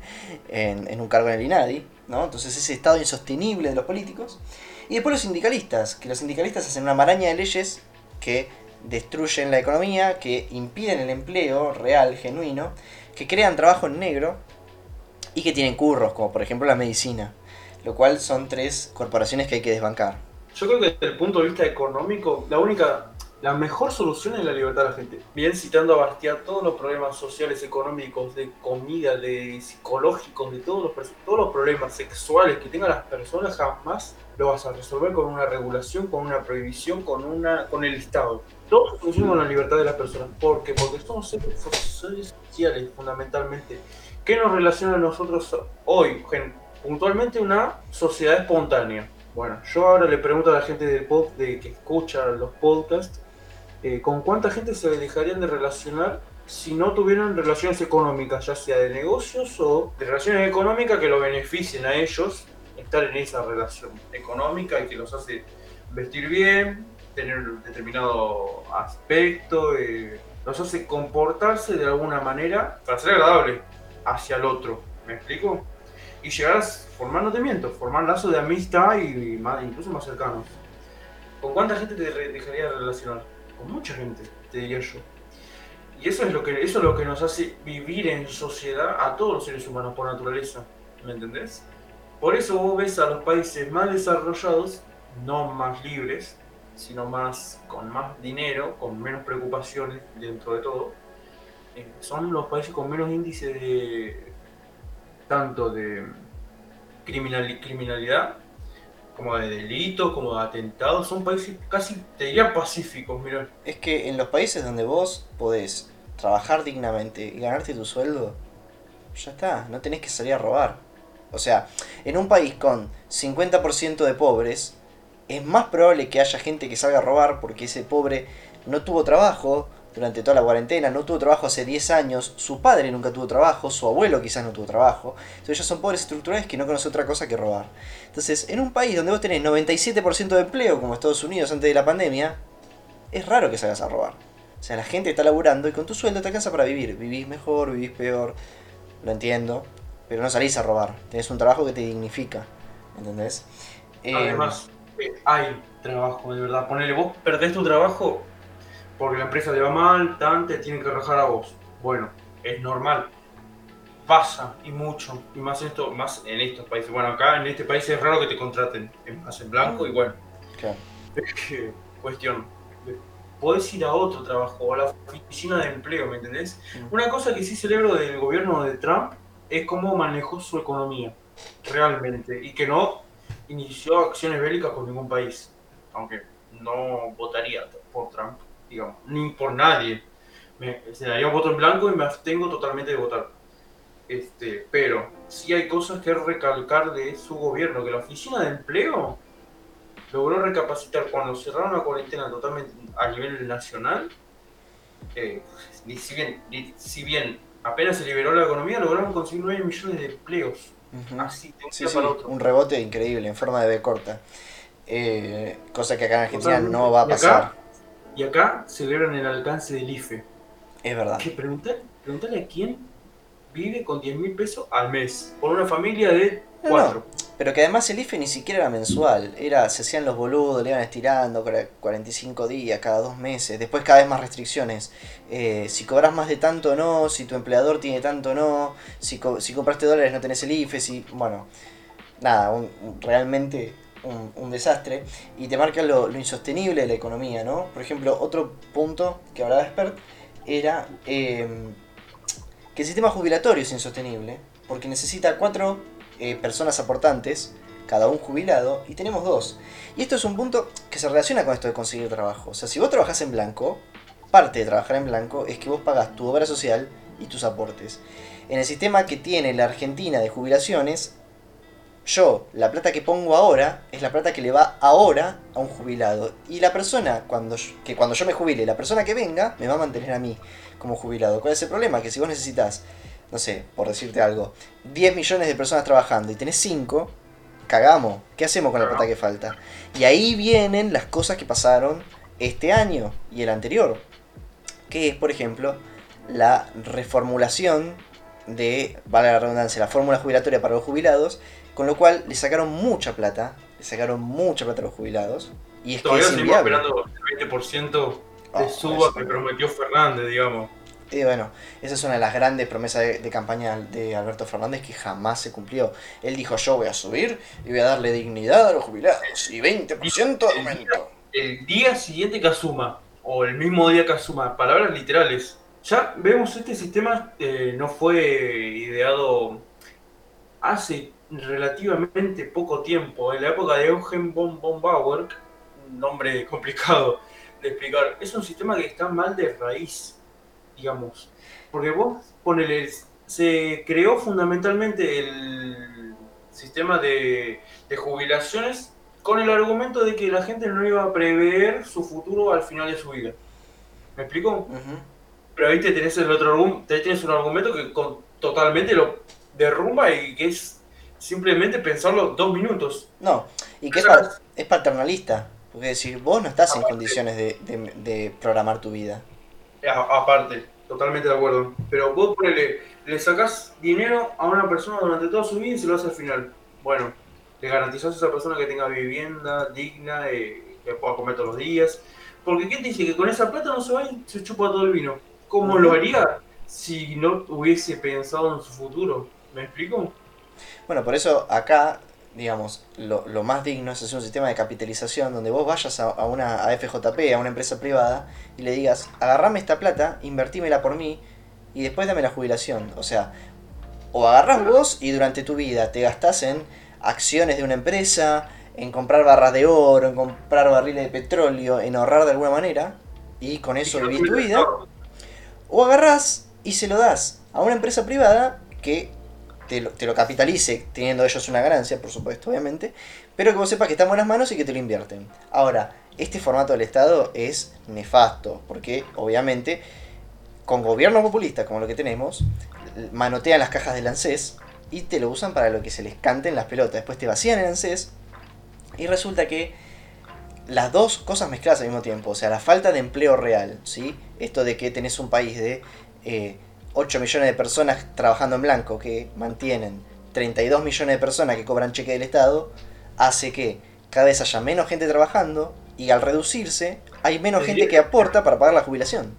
en, en un cargo en el INADI, ¿no? Entonces ese estado insostenible de los políticos. Y después los sindicalistas, que los sindicalistas hacen una maraña de leyes que destruyen la economía, que impiden el empleo real, genuino, que crean trabajo en negro y que tienen curros, como por ejemplo la medicina, lo cual son tres corporaciones que hay que desbancar. Yo creo que desde el punto de vista económico, la única, la mejor solución es la libertad de la gente. Bien citando a Bastiat, todos los problemas sociales, económicos, de comida, de psicológicos, de todos los, todos los problemas sexuales que tengan las personas, jamás lo vas a resolver con una regulación, con una prohibición, con, una, con el Estado. Todo se soluciona con la libertad de las personas. ¿Por qué? Porque somos seres sociales, fundamentalmente. ¿Qué nos relaciona a nosotros hoy? Puntualmente una sociedad espontánea. Bueno, yo ahora le pregunto a la gente del pod, de, que escucha los podcasts, eh, ¿con cuánta gente se dejarían de relacionar si no tuvieran relaciones económicas, ya sea de negocios o de relaciones económicas que lo beneficien a ellos estar en esa relación económica y que los hace vestir bien, tener un determinado aspecto, eh, los hace comportarse de alguna manera para ser agradable hacia el otro. ¿Me explico? Y llegar a formar, te miento, formar lazos de amistad y, más, incluso más cercanos. ¿Con cuánta gente te dejaría de relacionar? Con mucha gente, te diría yo. Y eso es lo que eso es lo que nos hace vivir en sociedad a todos los seres humanos por naturaleza. ¿Me entendés? Por eso vos ves a los países más desarrollados, no más libres, sino más con más dinero, con menos preocupaciones dentro de todo, eh, son los países con menos índice de tanto de criminalidad como de delitos, como de atentados, son países casi, te diría, pacíficos, mira. Es que en los países donde vos podés trabajar dignamente y ganarte tu sueldo, ya está, no tenés que salir a robar. O sea, en un país con 50% de pobres, es más probable que haya gente que salga a robar porque ese pobre no tuvo trabajo durante toda la cuarentena, no tuvo trabajo hace 10 años, su padre nunca tuvo trabajo, su abuelo quizás no tuvo trabajo. Entonces ellos son pobres estructurales que no conocen otra cosa que robar. Entonces, en un país donde vos tenés 97% de empleo, como Estados Unidos antes de la pandemia, es raro que salgas a robar. O sea, la gente está laburando y con tu sueldo te alcanza para vivir. Vivís mejor, vivís peor, lo entiendo, pero no salís a robar. Tenés un trabajo que te dignifica, ¿entendés? Además, eh, hay trabajo, de verdad. Ponele, vos perdés tu trabajo porque la empresa le va mal, tan, te tienen que rajar a vos. Bueno, es normal. Pasa, y mucho, y más, esto, más en estos países. Bueno, acá en este país es raro que te contraten, más en blanco, y bueno. Claro. Cuestión, podés ir a otro trabajo, o a la oficina de empleo, ¿me entendés? Una cosa que sí celebro del gobierno de Trump es cómo manejó su economía, realmente, y que no inició acciones bélicas con ningún país, aunque no votaría por Trump digamos, ni por nadie. Me, daría voto en blanco y me abstengo totalmente de votar. Este, pero sí hay cosas que recalcar de su gobierno, que la oficina de empleo logró recapacitar cuando cerraron la cuarentena totalmente a nivel nacional. Eh, si, bien, si bien apenas se liberó la economía, lograron conseguir 9 millones de empleos. Así, de un para otro. Un rebote increíble en forma de B corta. Eh, cosa que acá en Argentina no va a pasar. Y acá celebran el alcance del IFE. Es verdad. Que preguntarle a quién vive con 10 mil pesos al mes. Por una familia de cuatro. Pero que además el IFE ni siquiera era mensual. Era, se hacían los boludos, le iban estirando 45 días, cada dos meses. Después cada vez más restricciones. Eh, si cobras más de tanto o no, si tu empleador tiene tanto o no, si, si compraste dólares no tenés el IFE, si... Bueno, nada, realmente un, desastre y te marca lo, insostenible de la economía, ¿no? Por ejemplo, otro punto que hablaba Expert era em, que el sistema jubilatorio es insostenible porque necesita cuatro eh, personas aportantes, cada un jubilado, y tenemos dos. Y esto es un punto que se relaciona con esto de conseguir trabajo. O sea, si vos trabajás en blanco, parte de trabajar en blanco es que vos pagas tu obra social y tus aportes. En el sistema que tiene la Argentina de jubilaciones, yo, la plata que pongo ahora es la plata que le va ahora a un jubilado. Y la persona, cuando que cuando yo me jubile, la persona que venga, me va a mantener a mí como jubilado. ¿Cuál es el problema? Que si vos necesitas, no sé, por decirte algo, 10 millones de personas trabajando y tenés 5, cagamos. ¿Qué hacemos con la plata que falta? Y ahí vienen las cosas que pasaron este año y el anterior. Que es, por ejemplo, la reformulación de, vale la redundancia, la fórmula jubilatoria para los jubilados con lo cual le sacaron mucha plata, le sacaron mucha plata a los jubilados. Y es Todavía seguimos esperando el 20% de ah, suba que prometió Fernández, digamos. Y bueno, esa es una de las grandes promesas de, campaña de Alberto Fernández que jamás se cumplió. Él dijo, yo voy a subir y voy a darle dignidad a los jubilados y 20% de aumento. El día siguiente que asuma, o el mismo día que asuma, palabras literales, ya vemos este sistema eh, no fue ideado hace relativamente poco tiempo, en la época de Eugen von, Bauer, un nombre complicado de explicar, es un sistema que está mal de raíz, digamos. Porque vos, ponele, se creó fundamentalmente el sistema de, jubilaciones con el argumento de que la gente no iba a prever su futuro al final de su vida. ¿Me explico? Pero ahí te tenés, el otro, te tienes un argumento que totalmente lo derrumba y que es simplemente pensarlo dos minutos. No, y que es, paternalista. Porque decir, vos no estás en condiciones de, programar tu vida. aparte, totalmente de acuerdo. Pero vos ponele, le sacás dinero a una persona durante toda su vida y se lo haces al final. Bueno, le garantizás a esa persona que tenga vivienda digna, eh, que pueda comer todos los días. Porque ¿quién te dice que con esa plata no se va y se chupa todo el vino? ¿Cómo lo haría si no hubiese pensado en su futuro? ¿Me explico? Bueno, por eso acá digamos, lo, lo más digno es hacer un sistema de capitalización donde vos vayas a, a una a FJP, a una empresa privada, y le digas, agarrame esta plata, invertímela por mí, y después dame la jubilación. O sea, o agarrás vos y durante tu vida te gastás en acciones de una empresa, en comprar barras de oro, en comprar barriles de petróleo, en ahorrar de alguna manera, y con eso vivís tu vida. O agarrás y se lo das a una empresa privada que te lo, capitalice, teniendo ellos una ganancia, por supuesto, obviamente, pero que vos sepas que está en buenas manos y que te lo invierten. Ahora, este formato del Estado es nefasto, porque obviamente con gobiernos populistas como lo que tenemos, manotean las cajas del ANSES y te lo usan para lo que se les cante en las pelotas. Después te vacían el ANSES y resulta que las dos cosas mezcladas al mismo tiempo, o sea, la falta de empleo real, ¿sí? Esto de que tenés un país de eh, 8 millones de personas trabajando en blanco que mantienen 32 millones de personas que cobran cheque del Estado, hace que cada vez haya menos gente trabajando y al reducirse hay menos Te gente que aporta para pagar la jubilación.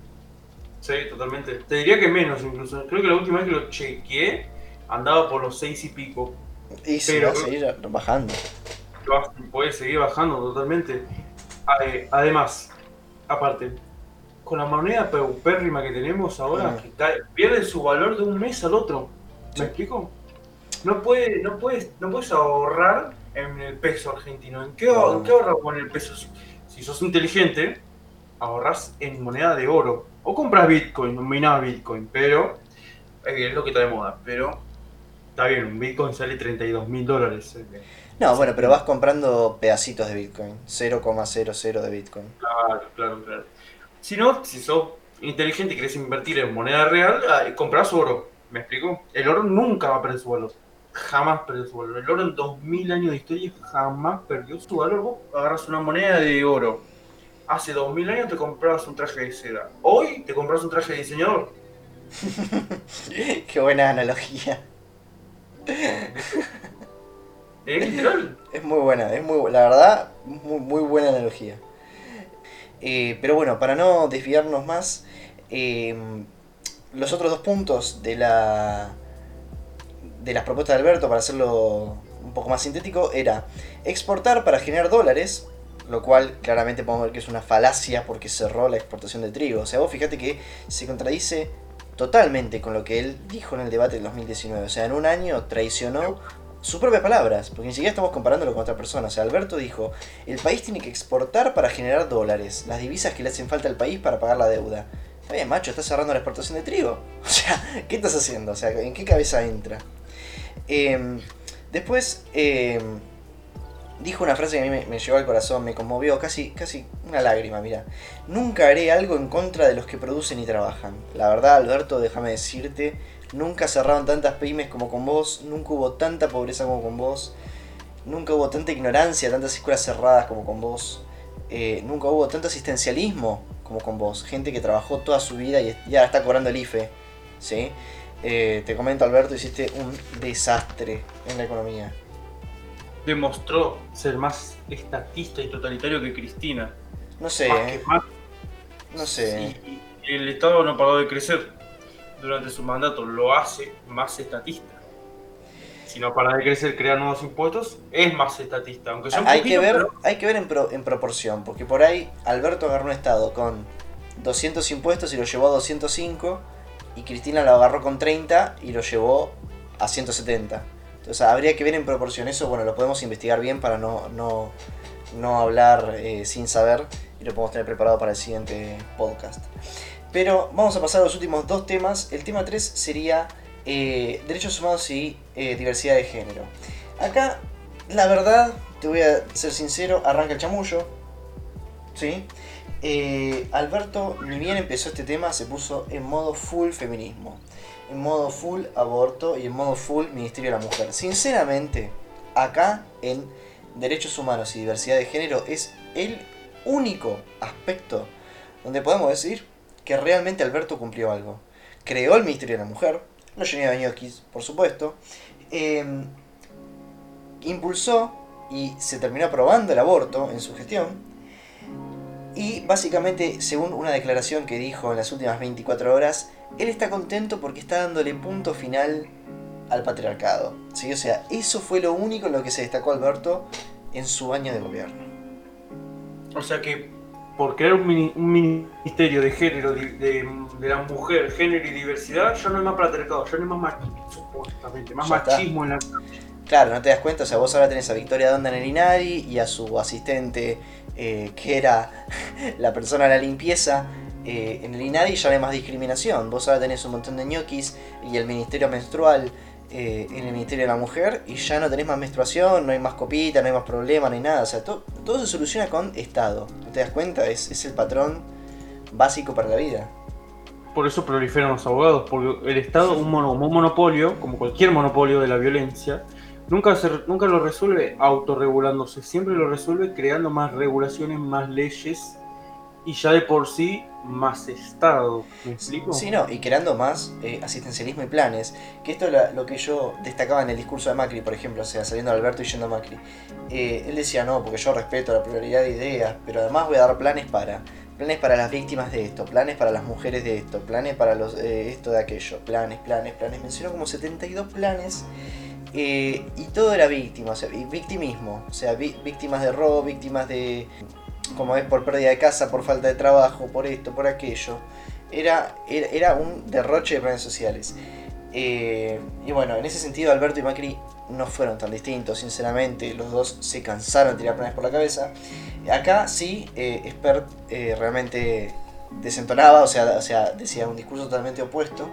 Sí, totalmente. Te diría que menos incluso. Creo que la última vez que lo chequeé andaba por los seis y pico. Y se va a seguir bajando. Puede seguir bajando totalmente. Ade- Además, aparte, con la moneda paupérrima que tenemos ahora, que cae- pierde su valor de un mes al otro. ¿Me Sí. explico? No, puede, no, puedes, no puedes ahorrar en el peso argentino. ¿En qué, No. ¿en qué ahorras con el peso? Si sos inteligente, ahorras en moneda de oro. O compras Bitcoin, o minás Bitcoin, pero eh, es lo que está de moda. Pero está bien, un Bitcoin sale 32 mil dólares. eh, No, bueno, pero vas comprando pedacitos de Bitcoin. 0,00 de Bitcoin. Claro, claro, claro. Si no, si sos inteligente y querés invertir en moneda real, compras oro. ¿Me explico? El oro nunca va a perder su valor. Jamás perdió su valor. El oro en 2000 años de historia jamás perdió su valor. Vos agarras una moneda de oro. Hace 2000 años te comprabas un traje de seda. Hoy te compras un traje de diseñador. Qué buena analogía. Es literal. Es muy buena, es muy la verdad, muy, muy buena analogía. Eh, pero bueno, para no desviarnos más, eh, los otros dos puntos de la de las propuestas de Alberto, para hacerlo un poco más sintético, era exportar para generar dólares, lo cual claramente podemos ver que es una falacia porque cerró la exportación de trigo. O sea, vos fíjate que se contradice totalmente con lo que él dijo en el debate del 2019. O sea, en un año traicionó sus propias palabras, porque ni siquiera estamos comparándolo con otra persona. O sea, Alberto dijo, el país tiene que exportar para generar dólares, las divisas que le hacen falta al país para pagar la deuda. Está macho, estás cerrando la exportación de trigo. O sea, ¿qué estás haciendo? O sea, ¿en qué cabeza entra? Em, después em, dijo una frase que a mí me, me al corazón, me conmovió, casi, casi una lágrima, mira. Nunca haré algo en contra de los que producen y trabajan. La verdad, Alberto, déjame decirte, nunca cerraron tantas pymes como con vos, nunca hubo tanta pobreza como con vos, nunca hubo tanta ignorancia, tantas escuelas cerradas como con vos, eh, nunca hubo tanto asistencialismo como con vos. Gente que trabajó toda su vida y ya está cobrando el IFE, ¿sí? Eh, te comento, Alberto, hiciste un desastre en la economía. Demostró ser más estatista y totalitario que Cristina. No sé, Más eh, que más no sé. Y, y el Estado no paró de crecer durante su mandato, lo hace más estatista. Si no para de crecer, crear nuevos impuestos, es más estatista. Aunque sea un Hay poquito, que ver, pero- hay que ver en, pro- en proporción, porque por ahí Alberto agarró un estado con 200 impuestos y lo llevó a 205, y Cristina lo agarró con 30 y lo llevó a 170. Entonces habría que ver en proporción eso, bueno, lo podemos investigar bien para no, no, no hablar eh, sin saber y lo podemos tener preparado para el siguiente podcast. Pero vamos a pasar a los últimos dos temas. El tema 3 sería eh, derechos humanos y eh, diversidad de género. Acá, la verdad, te voy a ser sincero, arranca el chamullo. ¿Sí? Eh, Alberto, ni bien empezó este tema, se puso en modo full feminismo. En modo full aborto y en modo full Ministerio de la Mujer. Sinceramente, acá en Derechos Humanos y Diversidad de Género es el único aspecto donde podemos decir que realmente Alberto cumplió algo. Creó el Ministerio de la Mujer, lo llenó de bañoquis, por supuesto. eh, impulsó y se terminó aprobando el aborto en su gestión. Y básicamente, según una declaración que dijo en las últimas 24 horas, él está contento porque está dándole punto final al patriarcado. ¿sí? O sea, eso fue lo único en lo que se destacó Alberto en su año de gobierno. O sea que por crear un, ministerio de género, de, la mujer, género y diversidad, ya no hay más patriarcado, ya no hay más machismo, supuestamente, más machismo en la... Claro, no te das cuenta, o sea, vos ahora tenés a Victoria Donda en el INADI y a su asistente, eh, que era la persona de la limpieza, eh, en el INADI ya no hay más discriminación. Vos ahora tenés un montón de ñoquis y el Ministerio Menstrual eh, en el Ministerio de la Mujer y ya no tenés más menstruación, no hay más copita, no hay más problema, no hay nada. O sea, todo se soluciona con Estado. ¿Te das cuenta? Es, es el patrón básico para la vida. Por eso proliferan los abogados, porque el Estado, un, un monopolio, como cualquier monopolio de la violencia, nunca, se, nunca lo resuelve autorregulándose, siempre lo resuelve creando más regulaciones, más leyes y ya de por sí más Estado. ¿Me explico? Sí, no, y creando más eh, asistencialismo y planes. Que esto es lo que yo destacaba en el discurso de Macri, por ejemplo, o sea, saliendo de Alberto y yendo a Macri. Eh, él decía, no, porque yo respeto la pluralidad de ideas, pero además voy a dar planes para. Planes para las víctimas de esto, planes para las mujeres de esto, planes para los, eh, esto de aquello, planes, planes, planes. Mencionó como 72 planes. y todo era víctima, o sea, victimismo, o sea, víctimas de robo, víctimas de como es por pérdida de casa, por falta de trabajo, por esto, por aquello. Era, era, un derroche de planes sociales. Eh, y bueno, en ese sentido Alberto y Macri no fueron tan distintos, sinceramente. Los dos se cansaron de tirar planes por la cabeza. Acá sí, eh, Spert eh, realmente desentonaba, o sea, o sea, decía un discurso totalmente opuesto,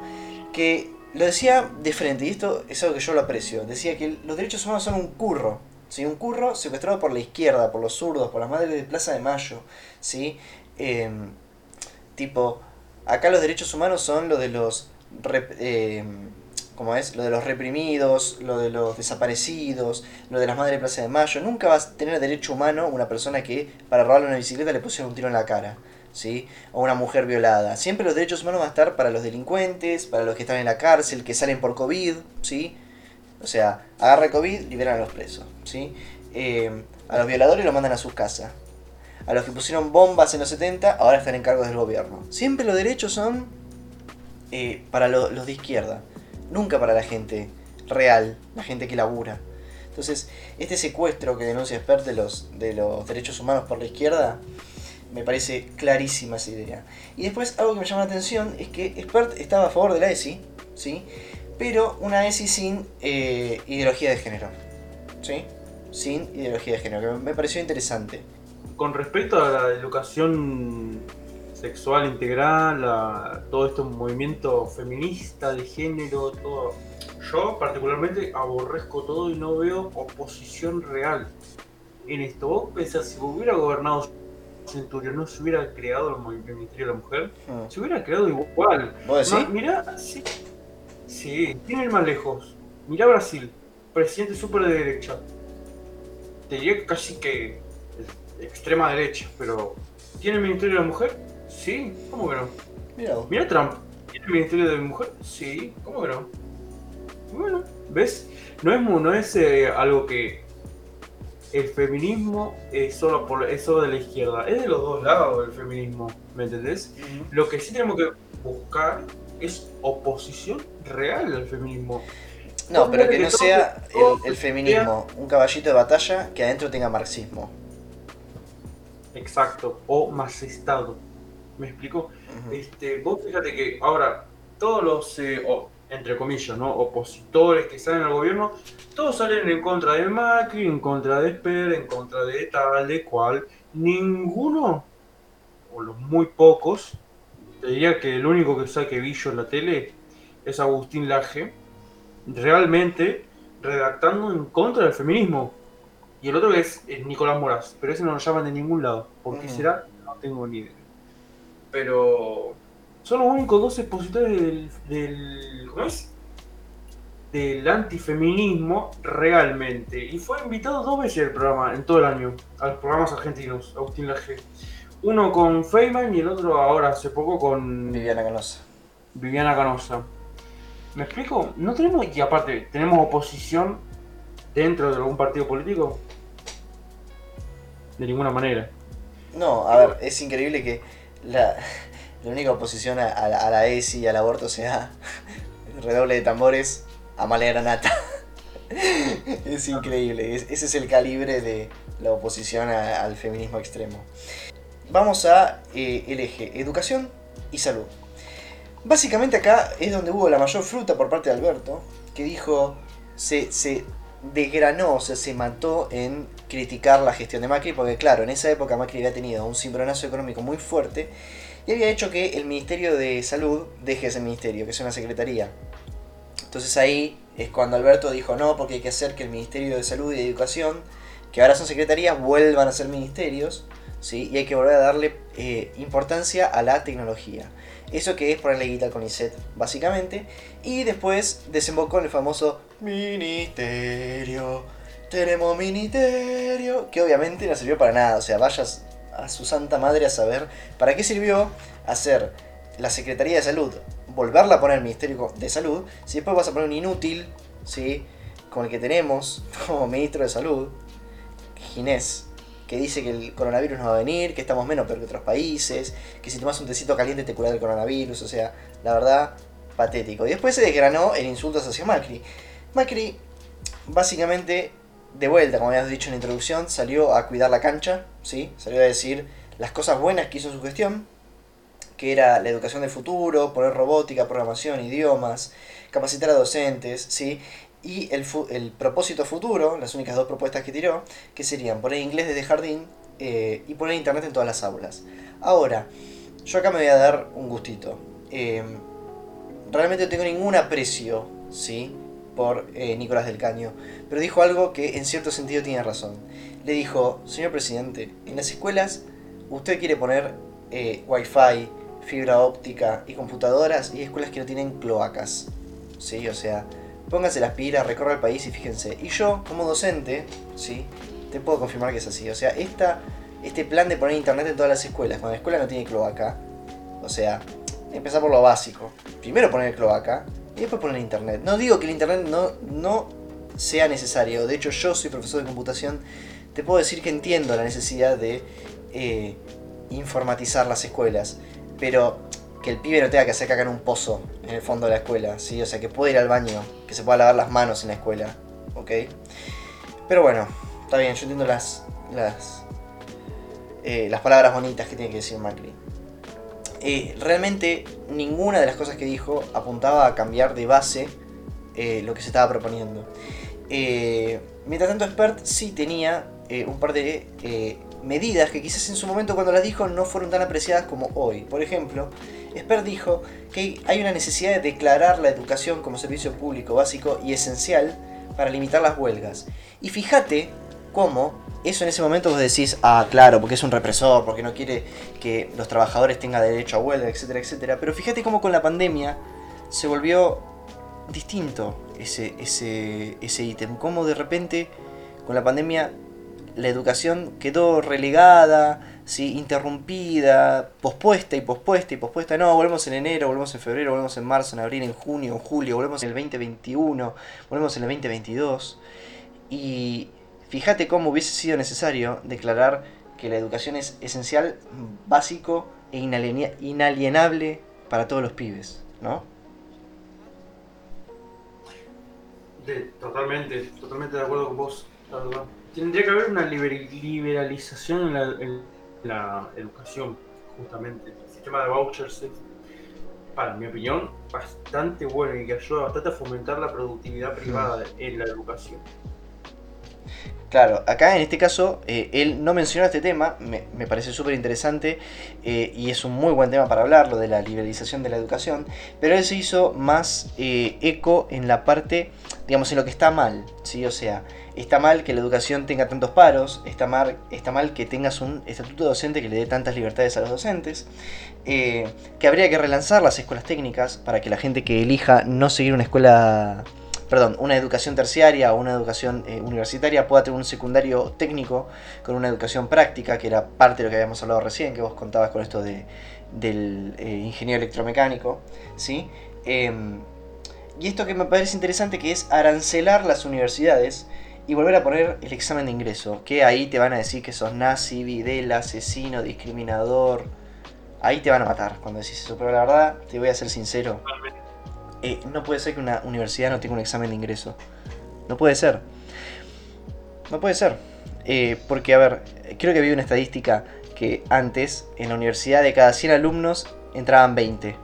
que lo decía de frente, y esto es algo que yo lo aprecio. Decía que los derechos humanos son un curro, ¿sí? Un curro secuestrado por la izquierda, por los zurdos, por las madres de Plaza de Mayo, ¿sí? Em, tipo, acá los derechos humanos son lo de los... Em, como es, lo de los reprimidos, lo de los desaparecidos, lo de las madres de Plaza de Mayo. Nunca va a tener derecho humano una persona que para robarle una bicicleta le pusieron un tiro en la cara. ¿sí? O una mujer violada. Siempre los derechos humanos van a estar para los delincuentes, para los que están en la cárcel, que salen por COVID, ¿sí? O sea, agarra COVID, liberan a los presos. Eh, a los violadores los mandan a sus casas. A los que pusieron bombas en los 70, ahora están en cargos del gobierno. Siempre los derechos son eh, para los de izquierda, nunca para la gente real, la gente que labura. Entonces, este secuestro que denuncia Spert de los, de los derechos humanos por la izquierda, me parece clarísima esa idea. Y después, algo que me llama la atención es que Spert estaba a favor de la ESI, ¿sí? pero una ESI sin eh, ideología de género. ¿Sí? Sin ideología de género, que me pareció interesante. Con respecto a la educación sexual integral, a todo este movimiento feminista de género, todo. Yo particularmente aborrezco todo y no veo oposición real en esto. Vos pensás, si hubiera gobernado Centurión, no se hubiera creado el Ministerio de la Mujer, mm. se hubiera creado igual. ¿Vos decís? mira, sí, Sí, tiene ir más lejos. Mira Brasil, presidente súper de derecha. Te diría casi que extrema derecha, pero ¿tiene el Ministerio de la Mujer? Sí, ¿cómo que no? Mira, Mira Trump, ¿tiene el Ministerio de la Mujer? Sí, ¿cómo que no? Bueno, ¿ves? No es, no es eh, algo que el feminismo es solo, por, es solo de la izquierda, es de los dos lados el feminismo, ¿me entendés? Lo que sí tenemos que buscar es oposición real al feminismo. No, pero que no sea el, feminismo un caballito de batalla que adentro tenga marxismo. Exacto, o más Estado. ¿Me explico? este, vos fíjate que ahora todos los, eh, entre comillas, ¿no? opositores que salen al gobierno, todos salen en contra de Macri, en contra de Esper, en contra de tal, de cual. Ninguno, o los muy pocos, te diría que el único que saque billo en la tele es Agustín Laje, realmente redactando en contra del feminismo. Y el otro es, Nicolás Moraz, pero ese no lo llaman de ningún lado. ¿Por qué será? No tengo ni idea. Pero son los únicos dos expositores del, del ¿cómo es? Del antifeminismo realmente. Y fue invitado dos veces al programa, en todo el año, a los programas argentinos, Agustín Laje. Uno con Feynman y el otro ahora hace poco con Viviana Canosa. Viviana Canosa. ¿Me explico? No tenemos, y aparte, ¿tenemos oposición dentro de algún partido político? De ninguna manera. No, a ver, es increíble que la, única oposición a, la, ESI y al aborto sea redoble de tambores a mala granata. es increíble, ese es el calibre de la oposición al feminismo extremo. Vamos a eh, el eje educación y salud. Básicamente acá es donde hubo la mayor fruta por parte de Alberto, que dijo, se, desgranó, se mató en criticar la gestión de Macri, porque claro, en esa época Macri había tenido un cimbronazo económico muy fuerte y había hecho que el Ministerio de Salud deje ese ministerio, que es una secretaría. Entonces ahí es cuando Alberto dijo no, porque hay que hacer que el Ministerio de Salud y de Educación, que ahora son secretarías, vuelvan a ser ministerios, ¿sí? y hay que volver a darle eh, importancia a la tecnología. Eso que es ponerle guita al CONICET, básicamente. Y después desembocó en el famoso Ministerio. Tenemos Ministerio. Que obviamente no sirvió para nada. O sea, vayas a su santa madre a saber para qué sirvió hacer la Secretaría de Salud, volverla a poner el Ministerio de Salud, si después vas a poner un inútil, ¿sí? Como el que tenemos como ministro de Salud, Ginés, que dice que el coronavirus no va a venir, que estamos menos peor que otros países, que si tomas un tecito caliente te cura del coronavirus, o sea, la verdad, patético. Y después se desgranó en insultos hacia Macri. Macri, básicamente, de vuelta, como habías dicho en la introducción, salió a cuidar la cancha, ¿sí? Salió a decir las cosas buenas que hizo en su gestión, que era la educación del futuro, poner robótica, programación, idiomas, capacitar a docentes, ¿sí? Y el, el, propósito futuro, las únicas dos propuestas que tiró, que serían poner inglés desde jardín eh, y poner internet en todas las aulas. Ahora, yo acá me voy a dar un gustito. Eh, realmente no tengo ningún aprecio, ¿sí? Por eh, Nicolás del Caño, pero dijo algo que en cierto sentido tiene razón. Le dijo, señor presidente, en las escuelas usted quiere poner wifi, fibra óptica y computadoras y escuelas que no tienen cloacas, ¿sí? O sea, pónganse las pilas, recorra el país y fíjense. Y yo, como docente, ¿sí? te puedo confirmar que es así. O sea, esta, este plan de poner internet en todas las escuelas, cuando la escuela no tiene cloaca, o sea, empezar por lo básico. Primero poner cloaca y después poner internet. No digo que el internet no, no sea necesario. De hecho, yo soy profesor de computación. Te puedo decir que entiendo la necesidad de eh, informatizar las escuelas. Pero que el pibe no tenga que hacer caca en un pozo en el fondo de la escuela, ¿sí? O sea, que pueda ir al baño, que se pueda lavar las manos en la escuela, ¿ok? Pero bueno, está bien, yo entiendo las, las, eh, las palabras bonitas que tiene que decir Macri. Eh, realmente ninguna de las cosas que dijo apuntaba a cambiar de base eh, lo que se estaba proponiendo. mientras tanto, Spert sí tenía un par de medidas que quizás en su momento cuando las dijo no fueron tan apreciadas como hoy. Por ejemplo, Esper dijo que hay una necesidad de declarar la educación como servicio público básico y esencial para limitar las huelgas. Y fíjate cómo eso en ese momento vos decís, ah, claro, porque es un represor, porque no quiere que los trabajadores tengan derecho a huelga, etcétera, etcétera. Pero fíjate cómo con la pandemia se volvió distinto ese, ese, ese ítem. Cómo de repente con la pandemia la educación quedó relegada, ¿sí? interrumpida, pospuesta y pospuesta y pospuesta. No, volvemos en enero, volvemos en febrero, volvemos en marzo, en abril, en junio, en julio, volvemos en el 2021, volvemos en el 2022. Y fíjate cómo hubiese sido necesario declarar que la educación es esencial, básico e inalienable para todos los pibes, ¿no? totalmente, totalmente de acuerdo con vos, Tendría que haber una liberalización en la, educación, justamente. El sistema de vouchers es, para mi opinión, bastante bueno y que ayuda bastante a fomentar la productividad privada en la educación. Claro, acá en este caso eh, él no menciona este tema, me, parece súper interesante eh, y es un muy buen tema para hablar, lo de la liberalización de la educación, pero él se hizo más eh, eco en la parte, digamos, en lo que está mal, ¿sí? O sea, está mal que la educación tenga tantos paros, está mal, está mal que tengas un estatuto docente que le dé tantas libertades a los docentes, que habría que relanzar las escuelas técnicas para que la gente que elija no seguir una escuela perdón, una educación terciaria o una educación eh, universitaria pueda tener un secundario técnico con una educación práctica, que era parte de lo que habíamos hablado recién, que vos contabas con esto de, del eh, ingeniero electromecánico, ¿sí? Em, y esto que me parece interesante que es arancelar las universidades y volver a poner el examen de ingreso, que ahí te van a decir que sos nazi, videl, asesino, discriminador. Ahí te van a matar cuando decís eso, pero la verdad, te voy a ser sincero eh, no puede ser que una universidad no tenga un examen de ingreso. No puede ser. No puede ser. Eh, porque, a ver, creo que había una estadística que antes en la universidad de cada 100 alumnos entraban 20.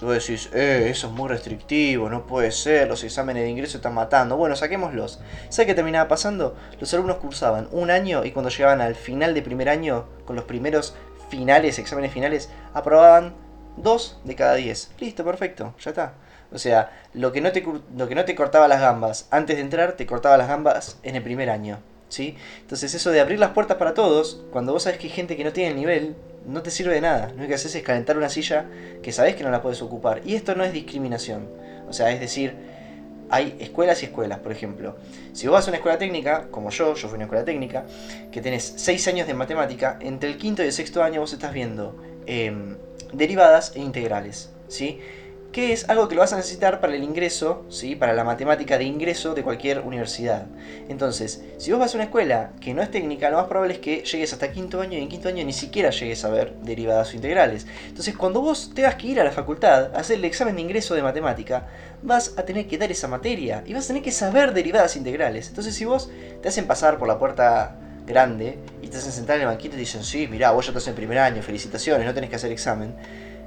Y vos decís, eh, eso es muy restrictivo, no puede ser, los exámenes de ingreso están matando. Bueno, saquémoslos. ¿Sabes qué terminaba pasando? Los alumnos cursaban un año y cuando llegaban al final de primer año, con los primeros finales, exámenes finales, aprobaban dos de cada 10. Listo, perfecto, ya está. O sea, lo que, no te, lo que no te cortaba las gambas antes de entrar, te cortaba las gambas en el primer año. ¿Sí? Entonces eso de abrir las puertas para todos, cuando vos sabes que hay gente que no tiene el nivel, no te sirve de nada. Lo único que haces es calentar una silla que sabes que no la puedes ocupar. Y esto no es discriminación. O sea, es decir, hay escuelas y escuelas, por ejemplo. Si vos vas a una escuela técnica, como yo, yo fui a una escuela técnica, que tenés 6 años de matemática, entre el quinto y el sexto año vos estás viendo em, derivadas e integrales. ¿sí? que es algo que lo vas a necesitar para el ingreso, ¿sí? para la matemática de ingreso de cualquier universidad. Entonces, si vos vas a una escuela que no es técnica, lo más probable es que llegues hasta quinto año y en quinto año ni siquiera llegues a ver derivadas o integrales. Entonces, cuando vos tengas que ir a la facultad a hacer el examen de ingreso de matemática, vas a tener que dar esa materia y vas a tener que saber derivadas integrales. Entonces, si vos te hacen pasar por la puerta grande y te hacen sentar en el banquito y dicen, sí, mirá, vos ya estás en primer año, felicitaciones, no tenés que hacer examen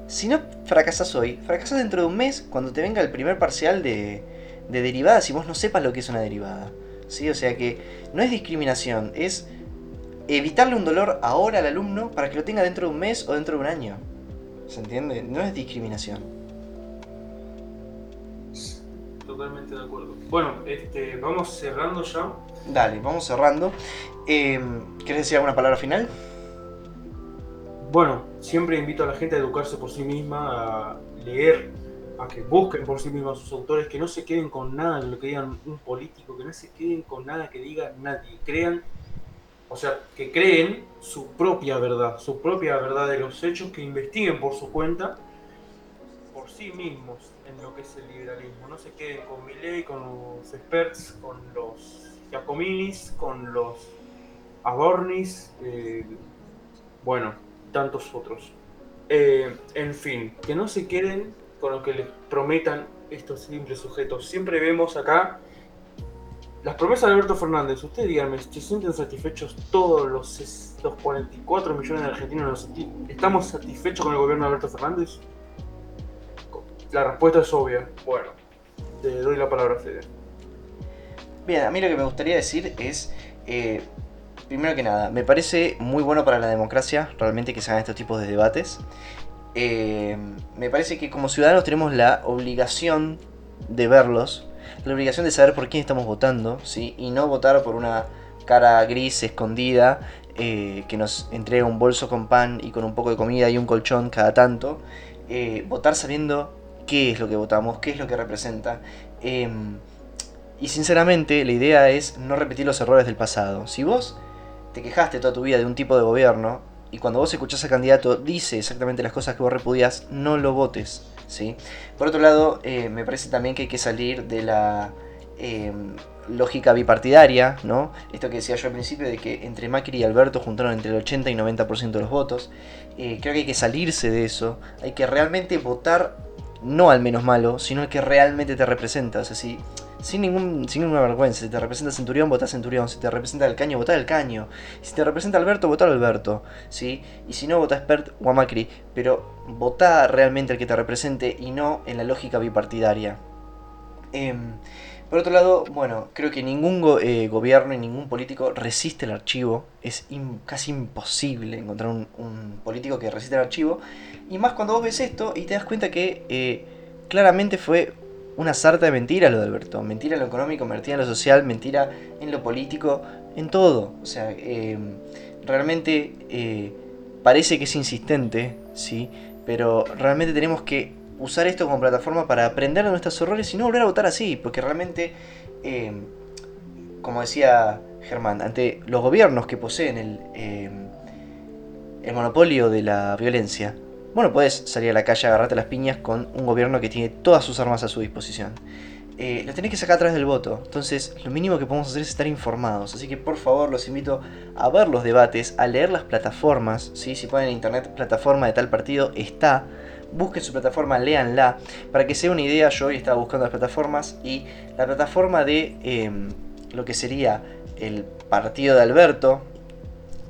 si no fracasas hoy, fracasas dentro de un mes cuando te venga el primer parcial de, de derivadas y vos no sepas lo que es una derivada. ¿sí? O sea que no es discriminación, es evitarle un dolor ahora al alumno para que lo tenga dentro de un mes o dentro de un año. ¿Se entiende? No es discriminación. Totalmente de acuerdo. Bueno, este, vamos cerrando ya. Dale, vamos cerrando. Eh, ¿Quieres decir alguna palabra final? Bueno, siempre invito a la gente a educarse por sí misma, a leer, a que busquen por sí mismos a sus autores, que no se queden con nada de lo que digan un político, que no se queden con nada que diga nadie. Crean, o sea, que creen su propia verdad, su propia verdad de los hechos, que investiguen por su cuenta, por sí mismos en lo que es el liberalismo. No se queden con Milley, con los experts, con los Giacominis, con los Adornis. Eh, bueno, tantos otros. Eh, en fin, que no se queden con lo que les prometan estos simples sujetos. Siempre vemos acá las promesas de Alberto Fernández. Ustedes díganme, ¿se sienten satisfechos todos los, 44 millones de argentinos? ¿Estamos satisfechos con el gobierno de Alberto Fernández? La respuesta es obvia. Bueno, te doy la palabra a Fede. Bien, a mí lo que me gustaría decir es... Eh, primero que nada, me parece muy bueno para la democracia realmente que se hagan estos tipos de debates. Eh, me parece que como ciudadanos tenemos la obligación de verlos, la obligación de saber por quién estamos votando, ¿sí? y no votar por una cara gris escondida eh, que nos entrega un bolso con pan y con un poco de comida y un colchón cada tanto. Votar sabiendo qué es lo que votamos, qué es lo que representa. Em, y sinceramente la idea es no repetir los errores del pasado. Si vos te quejaste toda tu vida de un tipo de gobierno y cuando vos escuchás al candidato dice exactamente las cosas que vos repudias, no lo votes. ¿sí? Por otro lado, eh, me parece también que hay que salir de la em, lógica bipartidaria, ¿no? Esto que decía yo al principio de que entre Macri y Alberto juntaron entre el 80 y 90% de los votos. Eh, creo que hay que salirse de eso. Hay que realmente votar no al menos malo, sino al que realmente te representa. O sea, si sin, ningún, sin ninguna vergüenza. Si te representa Centurión, vota Centurión. Si te representa el Caño, vota el Caño. Si te representa Alberto, vota Alberto. ¿sí? Y si no, vota Expert o Macri. Pero vota realmente al que te represente y no en la lógica bipartidaria. Em, por otro lado, bueno, creo que ningún eh, gobierno y ningún político resiste el archivo. Es casi imposible encontrar un, político que resista el archivo. Y más cuando vos ves esto y te das cuenta que eh, claramente fue una sarta de mentiras lo de Alberto. Mentira en lo económico, mentira en lo social, mentira en lo político, en todo. O sea, em, realmente eh, parece que es insistente, ¿sí? Pero realmente tenemos que usar esto como plataforma para aprender de nuestros errores y no volver a votar así. Porque realmente, em, como decía Germán, ante los gobiernos que poseen el, em, el monopolio de la violencia, bueno, puedes salir a la calle agarrarte las piñas con un gobierno que tiene todas sus armas a su disposición. Eh, lo tenés que sacar a través del voto. Entonces, lo mínimo que podemos hacer es estar informados. Así que por favor, los invito a ver los debates, a leer las plataformas. ¿sí? Si ponen en internet plataforma de tal partido, está. busquen su plataforma, léanla. Para que sea una idea, yo hoy estaba buscando las plataformas y la plataforma de em, lo que sería el partido de Alberto,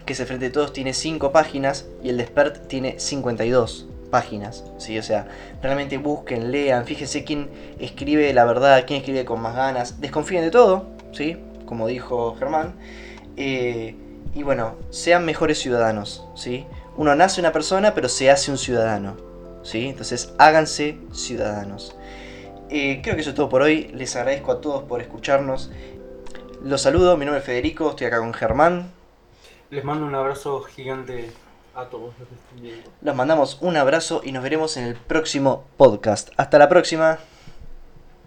que es el Frente de Todos, tiene 5 páginas y el Despert tiene 52 páginas. ¿sí? O sea, realmente busquen, lean, fíjense quién escribe la verdad, quién escribe con más ganas. Desconfíen de todo, ¿sí? como dijo Germán. Eh, y bueno, sean mejores ciudadanos. ¿sí? Uno nace una persona, pero se hace un ciudadano. ¿sí? Entonces, háganse ciudadanos. Eh, creo que eso es todo por hoy. Les agradezco a todos por escucharnos. Los saludo, mi nombre es Federico, estoy acá con Germán. Les mando un abrazo gigante a todos los que estén viendo. Los mandamos un abrazo y nos veremos en el próximo podcast. Hasta la próxima.